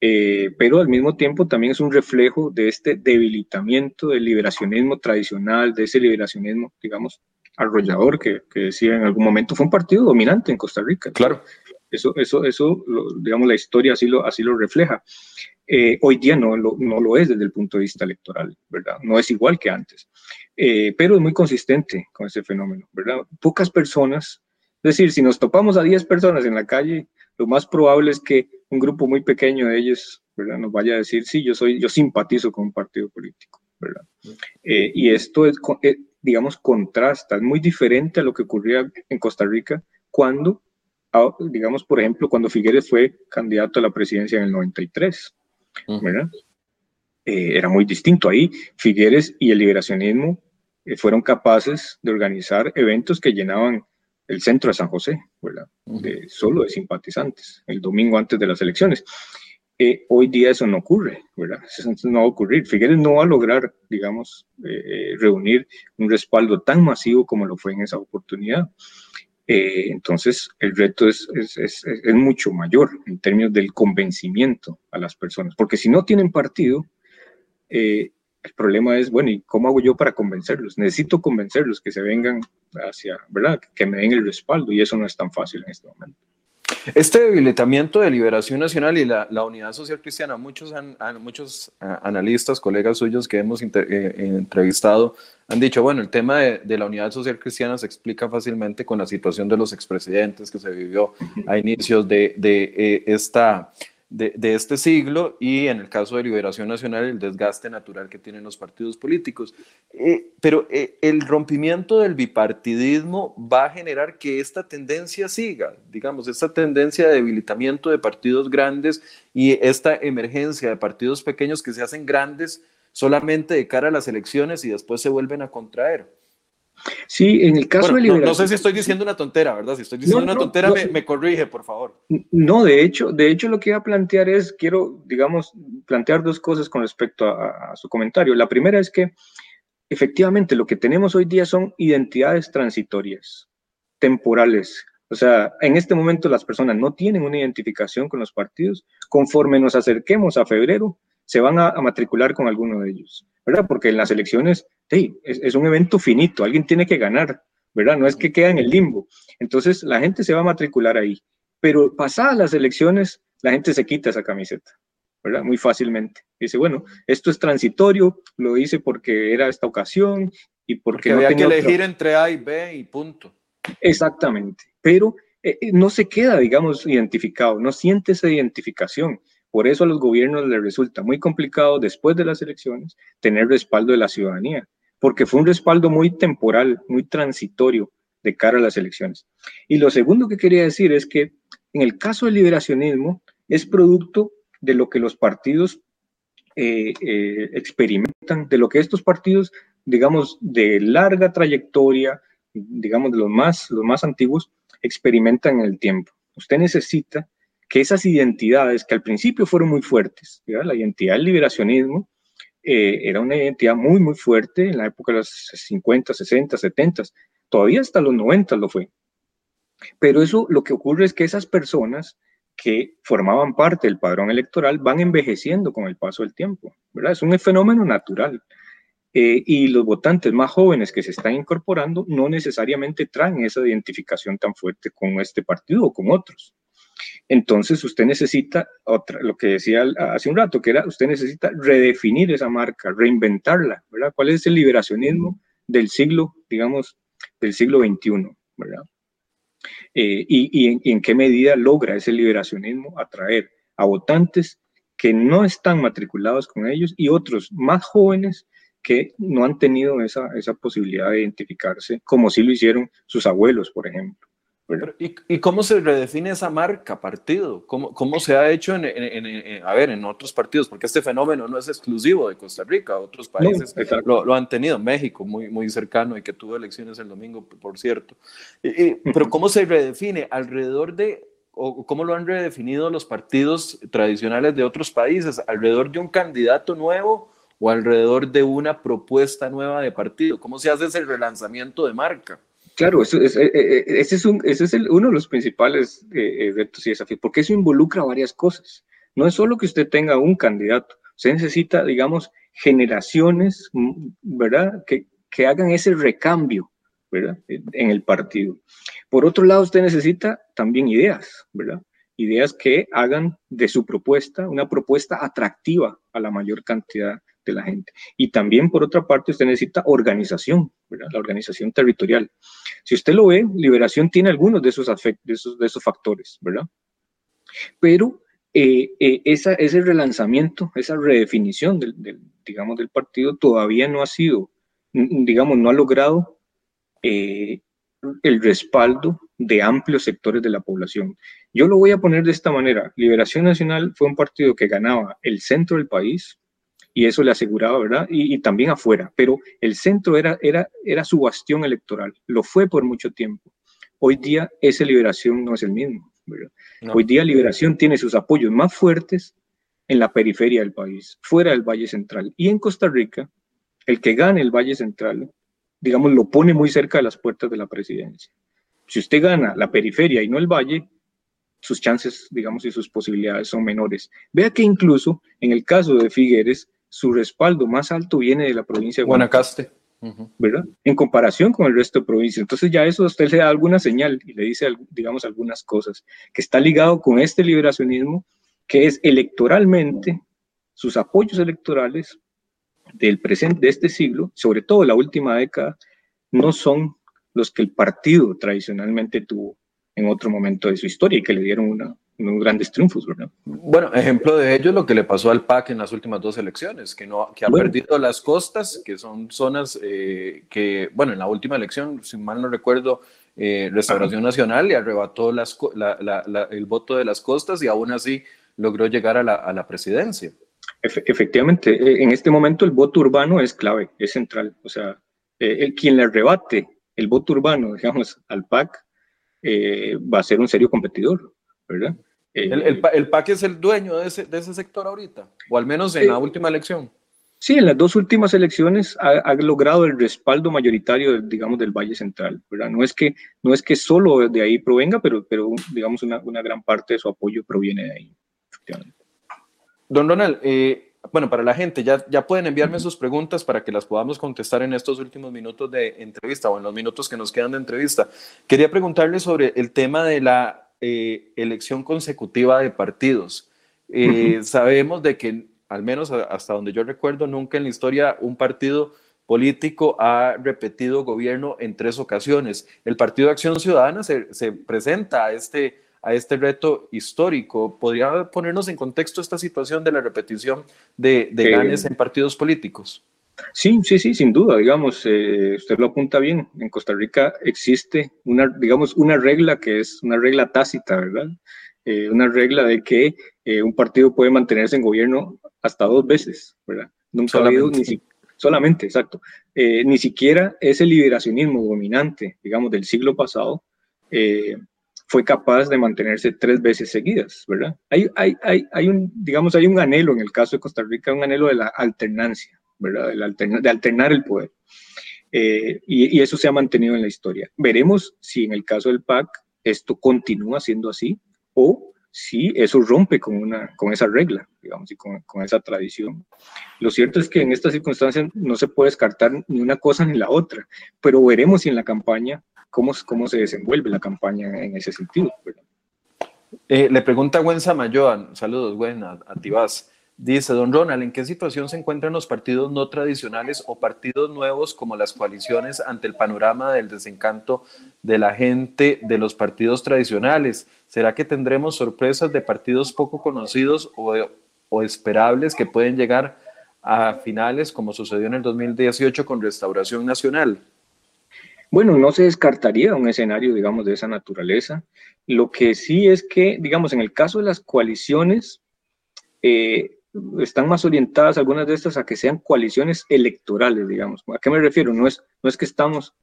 Speaker 2: eh, pero al mismo tiempo también es un reflejo de este debilitamiento del liberacionismo tradicional, de ese liberacionismo, digamos, arrollador que, que decía en algún momento, fue un partido dominante en Costa Rica.
Speaker 1: Claro.
Speaker 2: Eso, eso, eso digamos, la historia así lo, así lo refleja. Eh, hoy día no lo, no lo es desde el punto de vista electoral, ¿verdad? No es igual que antes, eh, pero es muy consistente con ese fenómeno, ¿verdad? Pocas personas, es decir, si nos topamos a 10 personas en la calle, lo más probable es que un grupo muy pequeño de ellos, ¿verdad? Nos vaya a decir, sí, yo soy, yo simpatizo con un partido político, ¿verdad? Eh, y esto es, digamos, contrasta, es muy diferente a lo que ocurría en Costa Rica cuando digamos, por ejemplo, cuando Figueres fue candidato a la presidencia en el 93, ¿verdad? Eh, era muy distinto ahí. Figueres y el liberacionismo eh, fueron capaces de organizar eventos que llenaban el centro de San José, ¿verdad? De, solo de simpatizantes, el domingo antes de las elecciones. Eh, hoy día eso no ocurre, ¿verdad? Eso no va a ocurrir. Figueres no va a lograr, digamos, reunir un respaldo tan masivo como lo fue en esa oportunidad. Eh, entonces, el reto es, es, es, es, mucho mayor en términos del convencimiento a las personas, porque si no tienen partido, eh, el problema es, bueno, ¿y cómo hago yo para convencerlos? Necesito convencerlos que se vengan hacia, ¿verdad? Que me den el respaldo y eso no es tan fácil en este momento.
Speaker 1: Este debilitamiento de Liberación Nacional y la, Unidad Social Cristiana, muchos, muchos analistas, colegas suyos que hemos eh, entrevistado, han dicho, bueno, el tema de, la Unidad Social Cristiana se explica fácilmente con la situación de los expresidentes que se vivió a inicios de, de eh, esta de, este siglo y en el caso de Liberación Nacional el desgaste natural que tienen los partidos políticos. Eh, pero eh, el rompimiento del bipartidismo va a generar que esta tendencia siga, digamos, esta tendencia de debilitamiento de partidos grandes y esta emergencia de partidos pequeños que se hacen grandes solamente de cara a las elecciones y después se vuelven a contraer.
Speaker 2: Sí, en el caso de
Speaker 1: liberación... No, sé si estoy diciendo una tontera, ¿verdad? Si estoy diciendo una tontera, me, corrige, por favor.
Speaker 2: No, de hecho, de hecho lo que iba a plantear es, quiero, digamos, plantear dos cosas con respecto a, su comentario. La primera es que, efectivamente, lo que tenemos hoy día son identidades transitorias, temporales. O sea, en este momento las personas no tienen una identificación con los partidos. Conforme nos acerquemos a febrero, se van a, a matricular con alguno de ellos, ¿verdad? Porque en las elecciones sí, es, un evento finito, alguien tiene que ganar, ¿verdad? No es que queda en el limbo. Entonces la gente se va a matricular ahí, pero pasadas las elecciones, la gente se quita esa camiseta, ¿verdad? Muy fácilmente. Dice, bueno, esto es transitorio, lo hice porque era esta ocasión y porque,
Speaker 1: porque había que elegir entre A y B y punto.
Speaker 2: Exactamente, pero eh, eh, no se queda, digamos, identificado, no siente esa identificación. Por eso a los gobiernos les resulta muy complicado después de las elecciones tener respaldo de la ciudadanía porque fue un respaldo muy temporal, muy transitorio de cara a las elecciones. Y lo segundo que quería decir es que en el caso del liberacionismo es producto de lo que los partidos eh, eh, experimentan, de lo que estos partidos, digamos, de larga trayectoria, digamos, de los más, los más antiguos, experimentan en el tiempo. Usted necesita que esas identidades que al principio fueron muy fuertes, la identidad del liberacionismo, eh, era una identidad muy, muy fuerte en la época de los 50, 60, 70, todavía hasta los 90 lo fue. Pero eso lo que ocurre es que esas personas que formaban parte del padrón electoral van envejeciendo con el paso del tiempo, ¿verdad? Es un fenómeno natural. Eh, y los votantes más jóvenes que se están incorporando no necesariamente traen esa identificación tan fuerte con este partido o con otros. Entonces usted necesita, otra, lo que decía hace un rato, que era, usted necesita redefinir esa marca, reinventarla, ¿verdad? ¿Cuál es el liberacionismo del siglo, digamos, del siglo XXI, ¿verdad? Eh, y, en, qué medida logra ese liberacionismo atraer a votantes que no están matriculados con ellos y otros más jóvenes que no han tenido esa, esa posibilidad de identificarse, como sí lo hicieron sus abuelos, por ejemplo.
Speaker 1: ¿Y, cómo se redefine esa marca partido? ¿Cómo, cómo se ha hecho en, a ver, en otros partidos? Porque este fenómeno no es exclusivo de Costa Rica, otros países lo, han tenido, México muy, muy cercano y que tuvo elecciones el domingo, por cierto. pero ¿cómo se redefine? Alrededor de, o cómo lo han redefinido los partidos tradicionales de otros países, alrededor de un candidato nuevo o alrededor de una propuesta nueva de partido. ¿Cómo se hace ese relanzamiento de marca?
Speaker 2: Claro, eso es, eh, eh, ese es, un, ese es uno de los principales eh, retos y desafíos, porque eso involucra varias cosas. No es solo que usted tenga un candidato, usted necesita, digamos, generaciones, mm, ¿verdad?, que, que hagan ese recambio, ¿verdad?, en el partido. Por otro lado, usted necesita también ideas, ¿verdad? Ideas que hagan de su propuesta una propuesta atractiva a la mayor cantidad de la gente. Y también, por otra parte, usted necesita organización, ¿verdad? la organización territorial. Si usted lo ve, Liberación tiene algunos de esos, de esos, de esos factores, ¿verdad? Pero eh, eh, esa, ese relanzamiento, esa redefinición del, digamos, del partido todavía no ha sido, digamos, no ha logrado eh, el respaldo de amplios sectores de la población. Yo lo voy a poner de esta manera. Liberación Nacional fue un partido que ganaba el centro del país, y eso le aseguraba, ¿verdad? Y, también afuera, pero el centro era, era, era su bastión electoral, lo fue por mucho tiempo. Hoy día esa liberación no es el mismo, ¿verdad? Hoy día liberación tiene sus apoyos más fuertes en la periferia del país, fuera del Valle Central. Y en Costa Rica, el que gane el Valle Central, digamos, lo pone muy cerca de las puertas de la presidencia. Si usted gana la periferia y no el Valle, sus chances, digamos, y sus posibilidades son menores. Vea que incluso en el caso de Figueres, su respaldo más alto viene de la provincia de
Speaker 1: Guanacaste.
Speaker 2: ¿verdad? En comparación con el resto de provincias. Entonces ya eso usted le da alguna señal y le dice, digamos, algunas cosas, que está ligado con este liberacionismo, que es electoralmente, sus apoyos electorales del presente, de este siglo, sobre todo la última década, no son los que el partido tradicionalmente tuvo en otro momento de su historia y que le dieron una, unos grandes triunfos, ¿verdad?
Speaker 1: Bueno, ejemplo de ello es lo que le pasó al PAC en las últimas dos elecciones, que, no, que ha perdido las costas, que son zonas eh, que, bueno, en la última elección, si mal no recuerdo, eh, Restauración Nacional le arrebató las, el voto de las costas y aún así logró llegar a la, a la presidencia.
Speaker 2: efectivamente, eh, en este momento el voto urbano es clave, es central. O sea, el, quien le arrebate el voto urbano, digamos, al PAC, va a ser un serio competidor, ¿verdad?
Speaker 1: El, el, PAC es el dueño de ese, de ese sector ahorita, o al menos en la última elección.
Speaker 2: Sí, en las dos últimas elecciones ha, logrado el respaldo mayoritario, digamos, del Valle Central, ¿verdad? No es que, no es que solo de ahí provenga, pero, pero digamos, una, una gran parte de su apoyo proviene de ahí,
Speaker 1: Don Ronald, eh, bueno, para la gente, ya, ya pueden enviarme sus preguntas para que las podamos contestar en estos últimos minutos de entrevista o en los minutos que nos quedan de entrevista. Quería preguntarle sobre el tema de la eh, elección consecutiva de partidos. Eh, sabemos de que, al menos hasta donde yo recuerdo, nunca en la historia un partido político ha repetido gobierno en tres ocasiones. El Partido de Acción Ciudadana se, presenta a este, a este reto histórico. ¿Podría ponernos en contexto esta situación de la repetición de, de ganes en partidos políticos?
Speaker 2: Sí, sí, sí, sin duda, digamos, eh, usted lo apunta bien, en Costa Rica existe una, digamos, una regla que es una regla tácita, ¿verdad? Eh, una regla de que eh, un partido puede mantenerse en gobierno hasta dos veces, ¿verdad? Nunca ha habido ni solamente, exacto, ni siquiera ese liberacionismo dominante, digamos, del siglo pasado, fue capaz de mantenerse tres veces seguidas, ¿verdad? Hay, hay, hay, hay un, digamos, hay un anhelo en el caso de Costa Rica, un anhelo de la alternancia, ¿verdad? de alternar el poder. Eh, y, eso se ha mantenido en la historia. Veremos si en el caso del PAC esto continúa siendo así o si eso rompe con, una, con esa regla, digamos, y con, con esa tradición. Lo cierto es que en estas circunstancias no se puede descartar ni una cosa ni la otra, pero veremos si en la campaña, cómo, cómo se desenvuelve la campaña en ese sentido.
Speaker 1: Eh, le pregunta Gwen Samayoa, saludos Gwen, a, a Tibás. Dice don Ronald, ¿en qué situación se encuentran los partidos no tradicionales o partidos nuevos como las coaliciones ante el panorama del desencanto de la gente de los partidos tradicionales? ¿Será que tendremos sorpresas de partidos poco conocidos o, o esperables que pueden llegar a finales como sucedió en el 2018 con Restauración Nacional?
Speaker 2: Bueno, no se descartaría un escenario, digamos, de esa naturaleza. Lo que sí es que, digamos, en el caso de las coaliciones, eh, están más orientadas algunas de estas a que sean coaliciones electorales, digamos. ¿A qué me refiero? No es, no es que estamos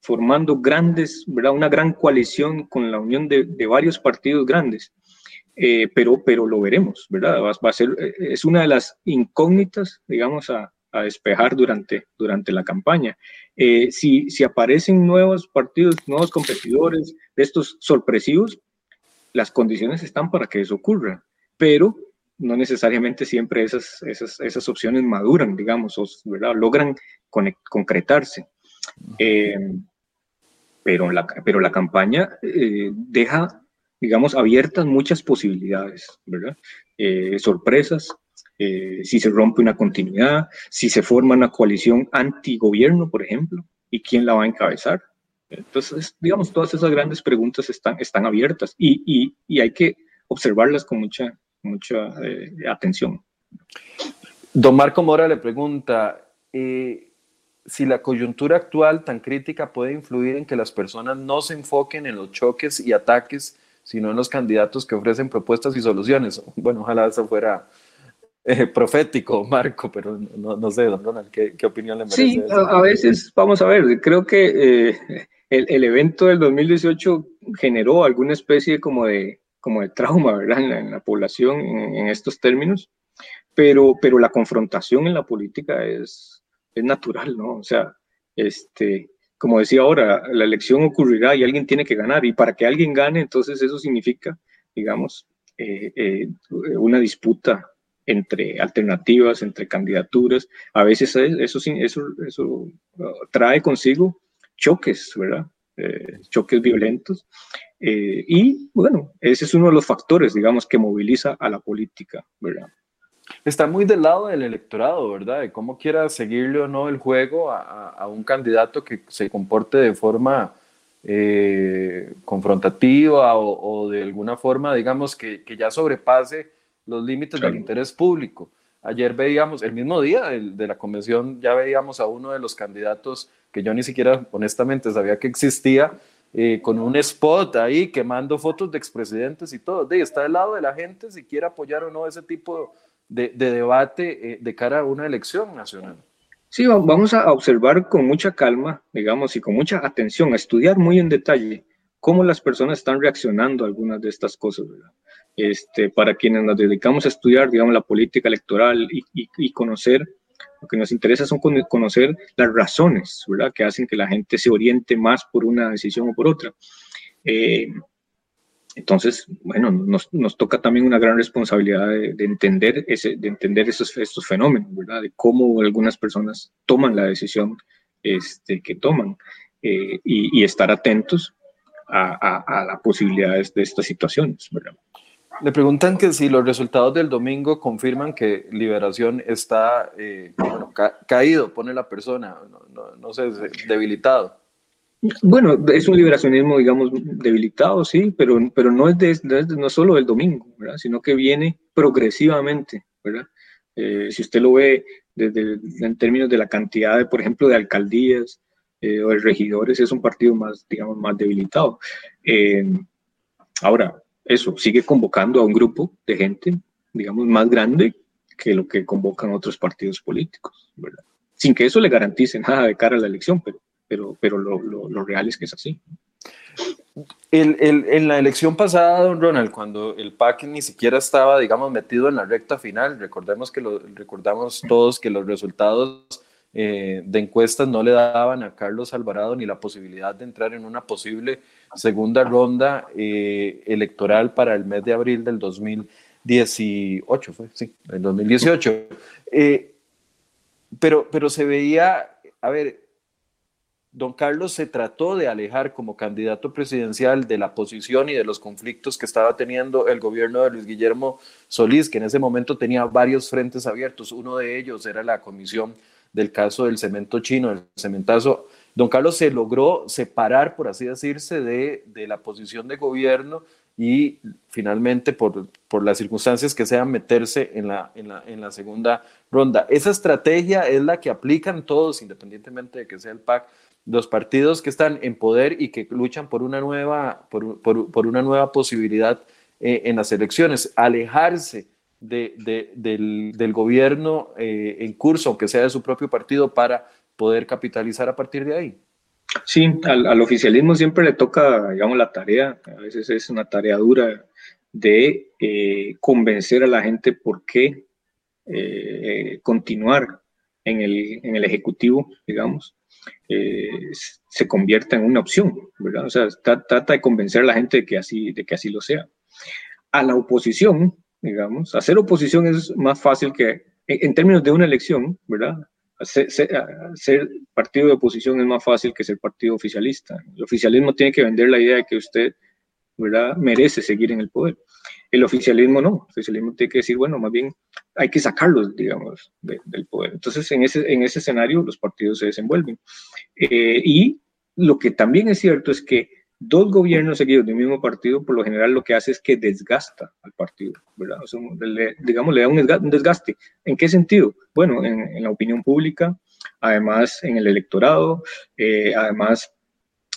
Speaker 2: formando grandes, ¿verdad? Una gran coalición con la unión de, de varios partidos grandes, eh, pero, pero lo veremos, ¿verdad? Va, a ser, eh, es una de las incógnitas, digamos, a, a despejar durante, durante la campaña. Eh, si, si aparecen nuevos partidos, nuevos competidores de estos sorpresivos, las condiciones están para que eso ocurra, pero no necesariamente siempre esas, esas, esas opciones maduran, digamos, o ¿verdad? logran concretarse. Eh, pero, la, pero la campaña eh, deja, digamos, abiertas muchas posibilidades, ¿verdad? Eh, sorpresas, si se rompe una continuidad, si se forma una coalición antigobierno, por ejemplo, y quién la va a encabezar. Entonces, digamos, todas esas grandes preguntas están, están abiertas y, y, y hay que observarlas con mucha, mucha eh, atención.
Speaker 1: Don Marco Mora le pregunta eh, si la coyuntura actual tan crítica puede influir en que las personas no se enfoquen en los choques y ataques, sino en los candidatos que ofrecen propuestas y soluciones. Bueno, ojalá eso fuera eh, profético, Marco, pero no, sé, don Ronald, ¿qué, opinión le merece?
Speaker 2: Sí, a, veces, vamos a ver, creo que el, el, evento del 2018 generó alguna especie como de, como de trauma, ¿verdad? En la, población en, estos términos, pero, pero la confrontación en la política es, es natural, ¿no? O sea, este, como decía ahora, la elección ocurrirá y alguien tiene que ganar, y para que alguien gane, entonces eso significa, digamos, eh, eh, una disputa entre alternativas, entre candidaturas. A veces eso, eso, eso trae consigo choques, ¿verdad? Eh, choques violentos. Eh, y bueno, ese es uno de los factores, digamos, que moviliza a la política, ¿verdad?
Speaker 1: Está muy del lado del electorado, ¿verdad? De cómo quiera seguirle o no el juego a, un candidato que se comporte de forma eh, confrontativa o, de alguna forma, digamos, que, que ya sobrepase los límites del interés público. Ayer veíamos, el mismo día de, la convención, ya veíamos a uno de los candidatos que yo ni siquiera honestamente sabía que existía, eh, con un spot ahí quemando fotos de expresidentes y todo. De, está del lado de la gente si quiere apoyar o no ese tipo de, debate eh, de cara a una elección nacional.
Speaker 2: Sí, vamos a observar con mucha calma, digamos, y con mucha atención, a estudiar muy en detalle cómo las personas están reaccionando a algunas de estas cosas, ¿verdad? Este, para quienes nos dedicamos a estudiar, digamos, la política electoral y, conocer, lo que nos interesa son conocer las razones, ¿verdad?, que hacen que la gente se oriente más por una decisión o por otra. Eh, entonces, bueno, nos, nos, toca también una gran responsabilidad de, entender, ese, de entender esos, estos fenómenos, ¿verdad? De cómo algunas personas toman la decisión este, que toman eh, y, estar atentos a, a, a las posibilidades de estas situaciones, ¿verdad?
Speaker 1: Le preguntan que si los resultados del domingo confirman que Liberación está eh, caído, pone la persona, no, sé, debilitado.
Speaker 2: Bueno, es un liberacionismo, digamos, debilitado, sí, pero, pero no, es de, no solo del domingo, ¿verdad? sino que viene progresivamente, ¿verdad? Eh, si usted lo ve desde, en términos de la cantidad, de, por ejemplo, de alcaldías eh, o de regidores, es un partido más, digamos, más debilitado. ahora, eso, sigue convocando a un grupo de gente, digamos, más grande que lo que convocan otros partidos políticos, ¿verdad? Sin que eso le garantice nada de cara a la elección, pero, pero, pero lo, lo, real es que es así.
Speaker 1: El, el, en la elección pasada, don Ronald, cuando el PAC ni siquiera estaba, digamos, metido en la recta final, recordemos que lo, recordamos todos que los resultados eh, de encuestas no le daban a Carlos Alvarado ni la posibilidad de entrar en una posible segunda ronda eh, electoral para el mes de abril del 2018, fue, sí, el 2018. Eh, pero, pero se veía, a ver, don Carlos se trató de alejar como candidato presidencial de la posición y de los conflictos que estaba teniendo el gobierno de Luis Guillermo Solís, que en ese momento tenía varios frentes abiertos. Uno de ellos era la comisión del caso del cemento chino, el cementazo, don Carlos se logró separar, por así decirse, de, la posición de gobierno y finalmente, por, por, las circunstancias que sean, meterse en la, en, la, en la segunda ronda. Esa estrategia es la que aplican todos, independientemente de que sea el PAC, los partidos que están en poder y que luchan por una nueva, por, por, una nueva posibilidad eh, en las elecciones, alejarse de, del, gobierno eh, en curso, aunque sea de su propio partido, para poder capitalizar a partir de ahí.
Speaker 2: Sí, al, oficialismo siempre le toca, digamos, la tarea, a veces es una tarea dura de eh, convencer a la gente por qué eh, continuar en el, en el, Ejecutivo, digamos, se convierta en una opción, ¿verdad? O sea, trata de convencer a la gente de que así, de que así lo sea. A la oposición, digamos. Hacer oposición es más fácil que, en, términos de una elección, ¿verdad? Ser, partido de oposición es más fácil que ser partido oficialista. El oficialismo tiene que vender la idea de que usted, ¿verdad?, merece seguir en el poder. El oficialismo no. El oficialismo tiene que decir, bueno, más bien hay que sacarlos, digamos, del poder. Entonces, en ese, en ese escenario, los partidos se desenvuelven. Eh, y lo que también es cierto es que dos gobiernos seguidos del mismo partido, por lo general lo que hace es que desgasta al partido, ¿verdad? digamos, le da un desgaste. ¿En qué sentido? Bueno, en, la opinión pública, además en el electorado, eh, además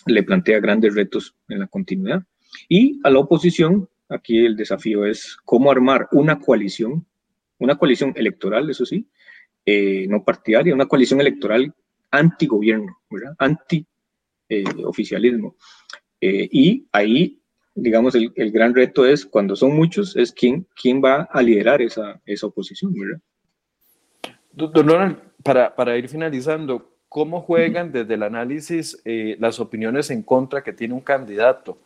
Speaker 2: le plantea grandes retos en la continuidad. Y a la oposición, aquí el desafío es cómo armar una coalición, una coalición electoral, eso sí, eh, no partidaria, una coalición electoral anti-gobierno, ¿verdad? Anti-oficialismo. Eh, eh, y ahí, digamos, el, gran reto es, cuando son muchos, es quién, quién va a liderar esa, esa oposición, ¿verdad?
Speaker 1: Don para, para ir finalizando, ¿cómo juegan desde el análisis eh, las opiniones en contra que tiene un candidato?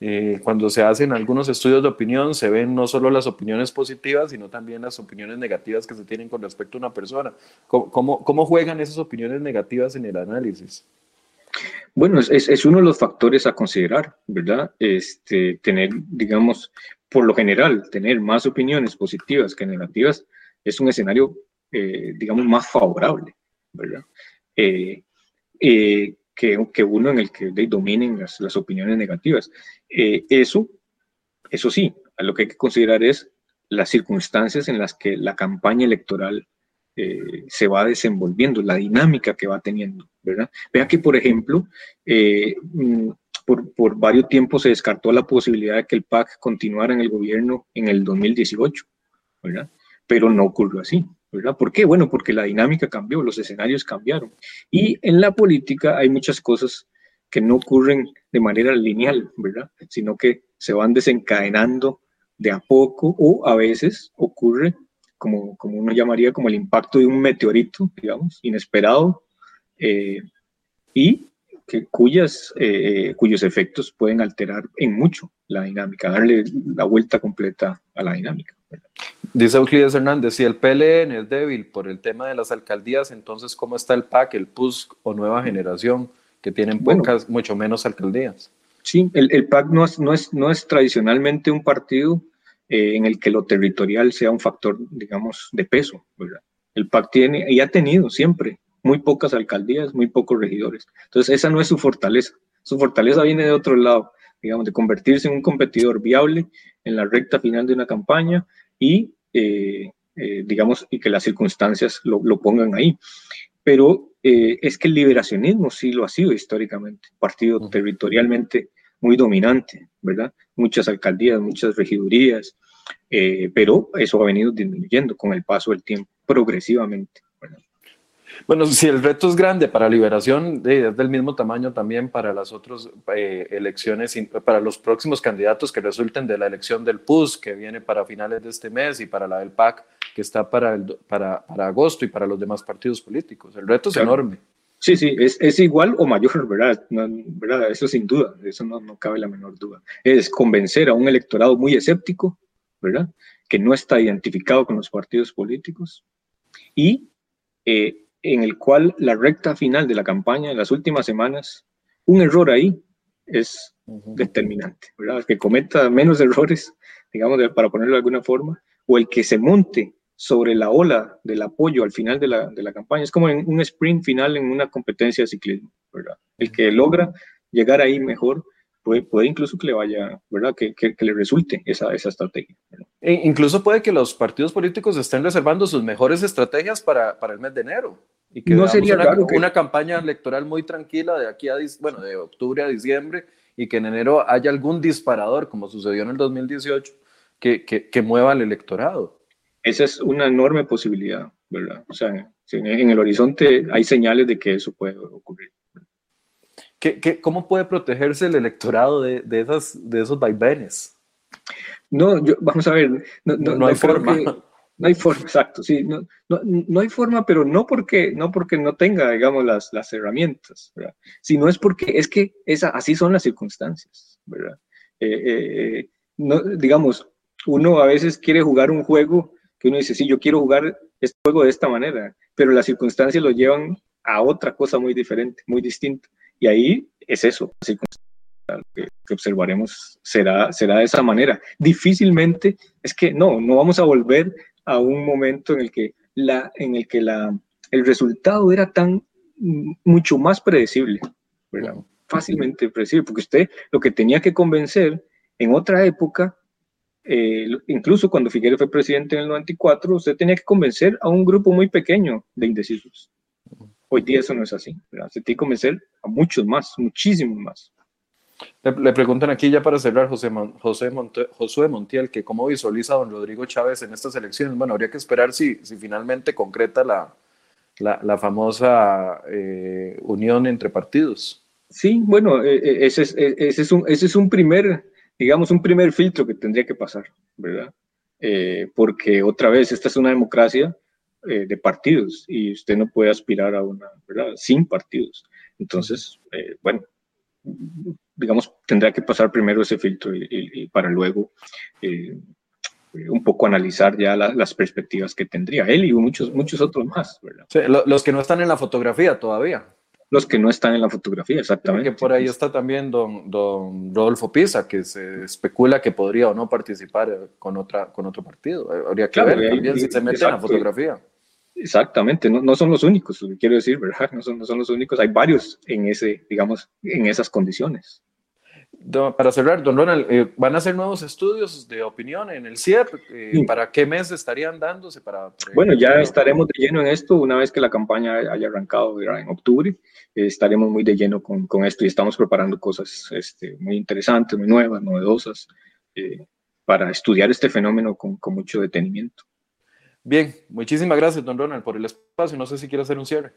Speaker 1: eh, cuando se hacen algunos estudios de opinión, se ven no solo las opiniones positivas, sino también las opiniones negativas que se tienen con respecto a una persona. ¿Cómo, cómo, juegan esas opiniones negativas en el análisis?
Speaker 2: Bueno, es, es, uno de los factores a considerar, ¿verdad? Este, tener, digamos, por lo general, tener más opiniones positivas que negativas es un escenario, eh, digamos, más favorable, ¿verdad? Eh, que, que, uno en el que dominen las, las opiniones negativas. Eh, eso, eso sí, lo que hay que considerar es las circunstancias en las que la campaña electoral eh, se va desenvolviendo, la dinámica que va teniendo, ¿verdad? Vea que, por ejemplo, eh, mm, por, por, varios tiempos se descartó la posibilidad de que el PAC continuara en el gobierno en el 2018, ¿verdad? Pero no ocurrió así, ¿verdad? ¿Por qué? Bueno, porque la dinámica cambió, los escenarios cambiaron. Y en la política hay muchas cosas que no ocurren de manera lineal, ¿verdad? Sino que se van desencadenando de a poco o a veces ocurre como, como uno llamaría como el impacto de un meteorito, digamos, inesperado, eh, y que, cuyas, eh, cuyos efectos pueden alterar en mucho la dinámica, darle la vuelta completa a la dinámica.
Speaker 1: Dice Euclides Hernández, si el PLN es débil por el tema de las alcaldías, entonces ¿cómo está el PAC, el PUSC o Nueva Generación? que tienen pocas, mucho menos alcaldías.
Speaker 2: Sí, el, el PAC no es, no, es, no es tradicionalmente un partido eh, en el que lo territorial sea un factor, digamos, de peso. ¿verdad? El PAC tiene y ha tenido siempre muy pocas alcaldías, muy pocos regidores. Entonces, esa no es su fortaleza. Su fortaleza viene de otro lado, digamos, de convertirse en un competidor viable en la recta final de una campaña y, eh, eh, digamos, y que las circunstancias lo, lo pongan ahí. Pero eh, es que el liberacionismo sí lo ha sido históricamente, partido territorialmente muy dominante, ¿verdad? Muchas alcaldías, muchas regidurías, eh, pero eso ha venido disminuyendo con el paso del tiempo, progresivamente.
Speaker 1: Bueno, si el reto es grande para Liberación, es del mismo tamaño también para las otras eh, elecciones, para los próximos candidatos que resulten de la elección del PUS, que viene para finales de este mes, y para la del PAC, que está para, el, para, para agosto, y para los demás partidos políticos. El reto es enorme.
Speaker 2: Sí, sí, es, es, igual o mayor, ¿verdad? ¿verdad? Eso sin duda, eso no, no cabe la menor duda. Es convencer a un electorado muy escéptico, ¿verdad? Que no está identificado con los partidos políticos y eh, en el cual la recta final de la campaña, en las últimas semanas, un error ahí es determinante, ¿verdad? El que cometa menos errores, digamos, para ponerlo de alguna forma, o el que se monte sobre la ola del apoyo al final de la, de la campaña. Es como en un sprint final en una competencia de ciclismo, ¿verdad? El que logra llegar ahí mejor puede, incluso que le vaya, ¿verdad? Que, que, le resulte esa, esa estrategia.
Speaker 1: E incluso puede que los partidos políticos estén reservando sus mejores estrategias para, para el mes de enero. Y que no sería una, una campaña electoral muy tranquila de aquí a, bueno, de octubre a diciembre y que en enero haya algún disparador, como sucedió en el 2018, que, que, que mueva al electorado.
Speaker 2: Esa es una enorme posibilidad, ¿verdad? O sea, en el horizonte hay señales de que eso puede ocurrir.
Speaker 1: ¿Qué, cómo puede protegerse el electorado de, de, esas, de esos vaivenes?
Speaker 2: No, yo, vamos a ver, no, no, no hay forma. no hay forma, exacto, sí, no, no, hay forma, pero no porque no, porque no tenga, digamos, las, las herramientas, ¿verdad? sino es porque es que esa, así son las circunstancias, ¿verdad? Eh, eh, eh, no, digamos, uno a veces quiere jugar un juego que uno dice, sí, yo quiero jugar este juego de esta manera, pero las circunstancias lo llevan a otra cosa muy diferente, muy distinta. Y ahí es eso, así que, que observaremos será, será de esa manera. Difícilmente, es que no, no vamos a volver a un momento en el que, la, en el, que la, el resultado era tan mucho más predecible, ¿verdad? fácilmente predecible, porque usted lo que tenía que convencer en otra época, eh, incluso cuando Figueroa fue presidente en el 94, usted tenía que convencer a un grupo muy pequeño de indecisos. Hoy día eso no es así. ¿verdad? Se tiene que convencer a muchos más, muchísimos más.
Speaker 1: Le, preguntan aquí ya para cerrar, José, José Josué Montiel, que cómo visualiza a don Rodrigo Chávez en estas elecciones. Bueno, habría que esperar si, si finalmente concreta la, la, la famosa eh, unión entre partidos.
Speaker 2: Sí, bueno, e, e, ese es, e, ese, es un, ese es un primer, digamos, un primer filtro que tendría que pasar, ¿verdad? Eh, porque otra vez, esta es una democracia eh, de partidos y usted no puede aspirar a una, ¿verdad? Sin partidos. Entonces, eh, bueno, digamos, tendrá que pasar primero ese filtro y, para luego eh, un poco analizar ya las perspectivas que tendría él y muchos, muchos otros más.
Speaker 1: los que no están en la fotografía todavía.
Speaker 2: Los que no están en la fotografía, exactamente.
Speaker 1: Que por ahí está también don, don Rodolfo Pisa, que se especula que podría o no participar con, otra, con otro partido. Habría que ver también si se mete en la fotografía.
Speaker 2: Exactamente, no, no, son los únicos, lo que quiero decir, ¿verdad? No son, no son los únicos, hay varios en ese, digamos, en esas condiciones.
Speaker 1: Para cerrar, don Ronald, eh, ¿van a hacer nuevos estudios de opinión en el CIEP? Eh, ¿Para qué mes estarían dándose? Para,
Speaker 2: bueno, ya estaremos de lleno en esto una vez que la campaña haya arrancado en octubre. Eh, estaremos muy de lleno con, con, esto y estamos preparando cosas este, muy interesantes, muy nuevas, novedosas, para estudiar este fenómeno con, con mucho detenimiento.
Speaker 1: Bien, muchísimas gracias, don Ronald, por el espacio. No sé si quiere hacer un cierre.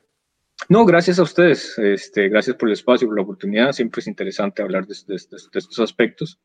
Speaker 2: No, gracias a ustedes. Este, gracias por el espacio, por la oportunidad. Siempre es interesante hablar de, estos aspectos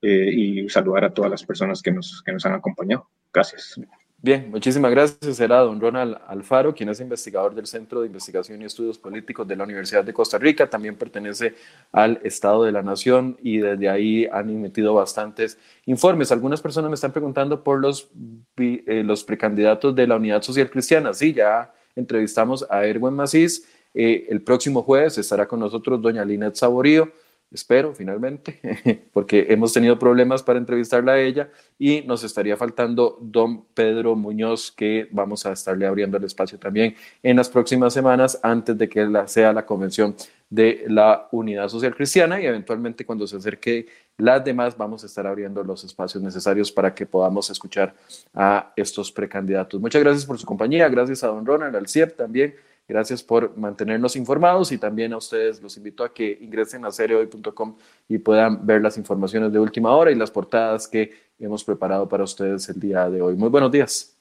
Speaker 2: eh, y saludar a todas las personas que nos, que nos han acompañado. Gracias.
Speaker 1: Bien, muchísimas gracias. Era don Ronald Alfaro, quien es investigador del Centro de Investigación y Estudios Políticos de la Universidad de Costa Rica. También pertenece al Estado de la Nación y desde ahí han emitido bastantes informes. Algunas personas me están preguntando por los, eh, los precandidatos de la Unidad Social Cristiana. Sí, ya entrevistamos a Erwin Macís. Eh, el próximo jueves estará con nosotros doña Linet Saborío espero finalmente, porque hemos tenido problemas para entrevistarla a ella y nos estaría faltando don Pedro Muñoz, que vamos a estarle abriendo el espacio también en las próximas semanas antes de que sea la convención de la Unidad Social Cristiana y eventualmente cuando se acerque las demás vamos a estar abriendo los espacios necesarios para que podamos escuchar a estos precandidatos. Muchas gracias por su compañía, gracias a don Ronald, al CIEP también Gracias por mantenernos informados y también a ustedes los invito a que ingresen a seriohoy.com y puedan ver las informaciones de última hora y las portadas que hemos preparado para ustedes el día de hoy. Muy buenos días.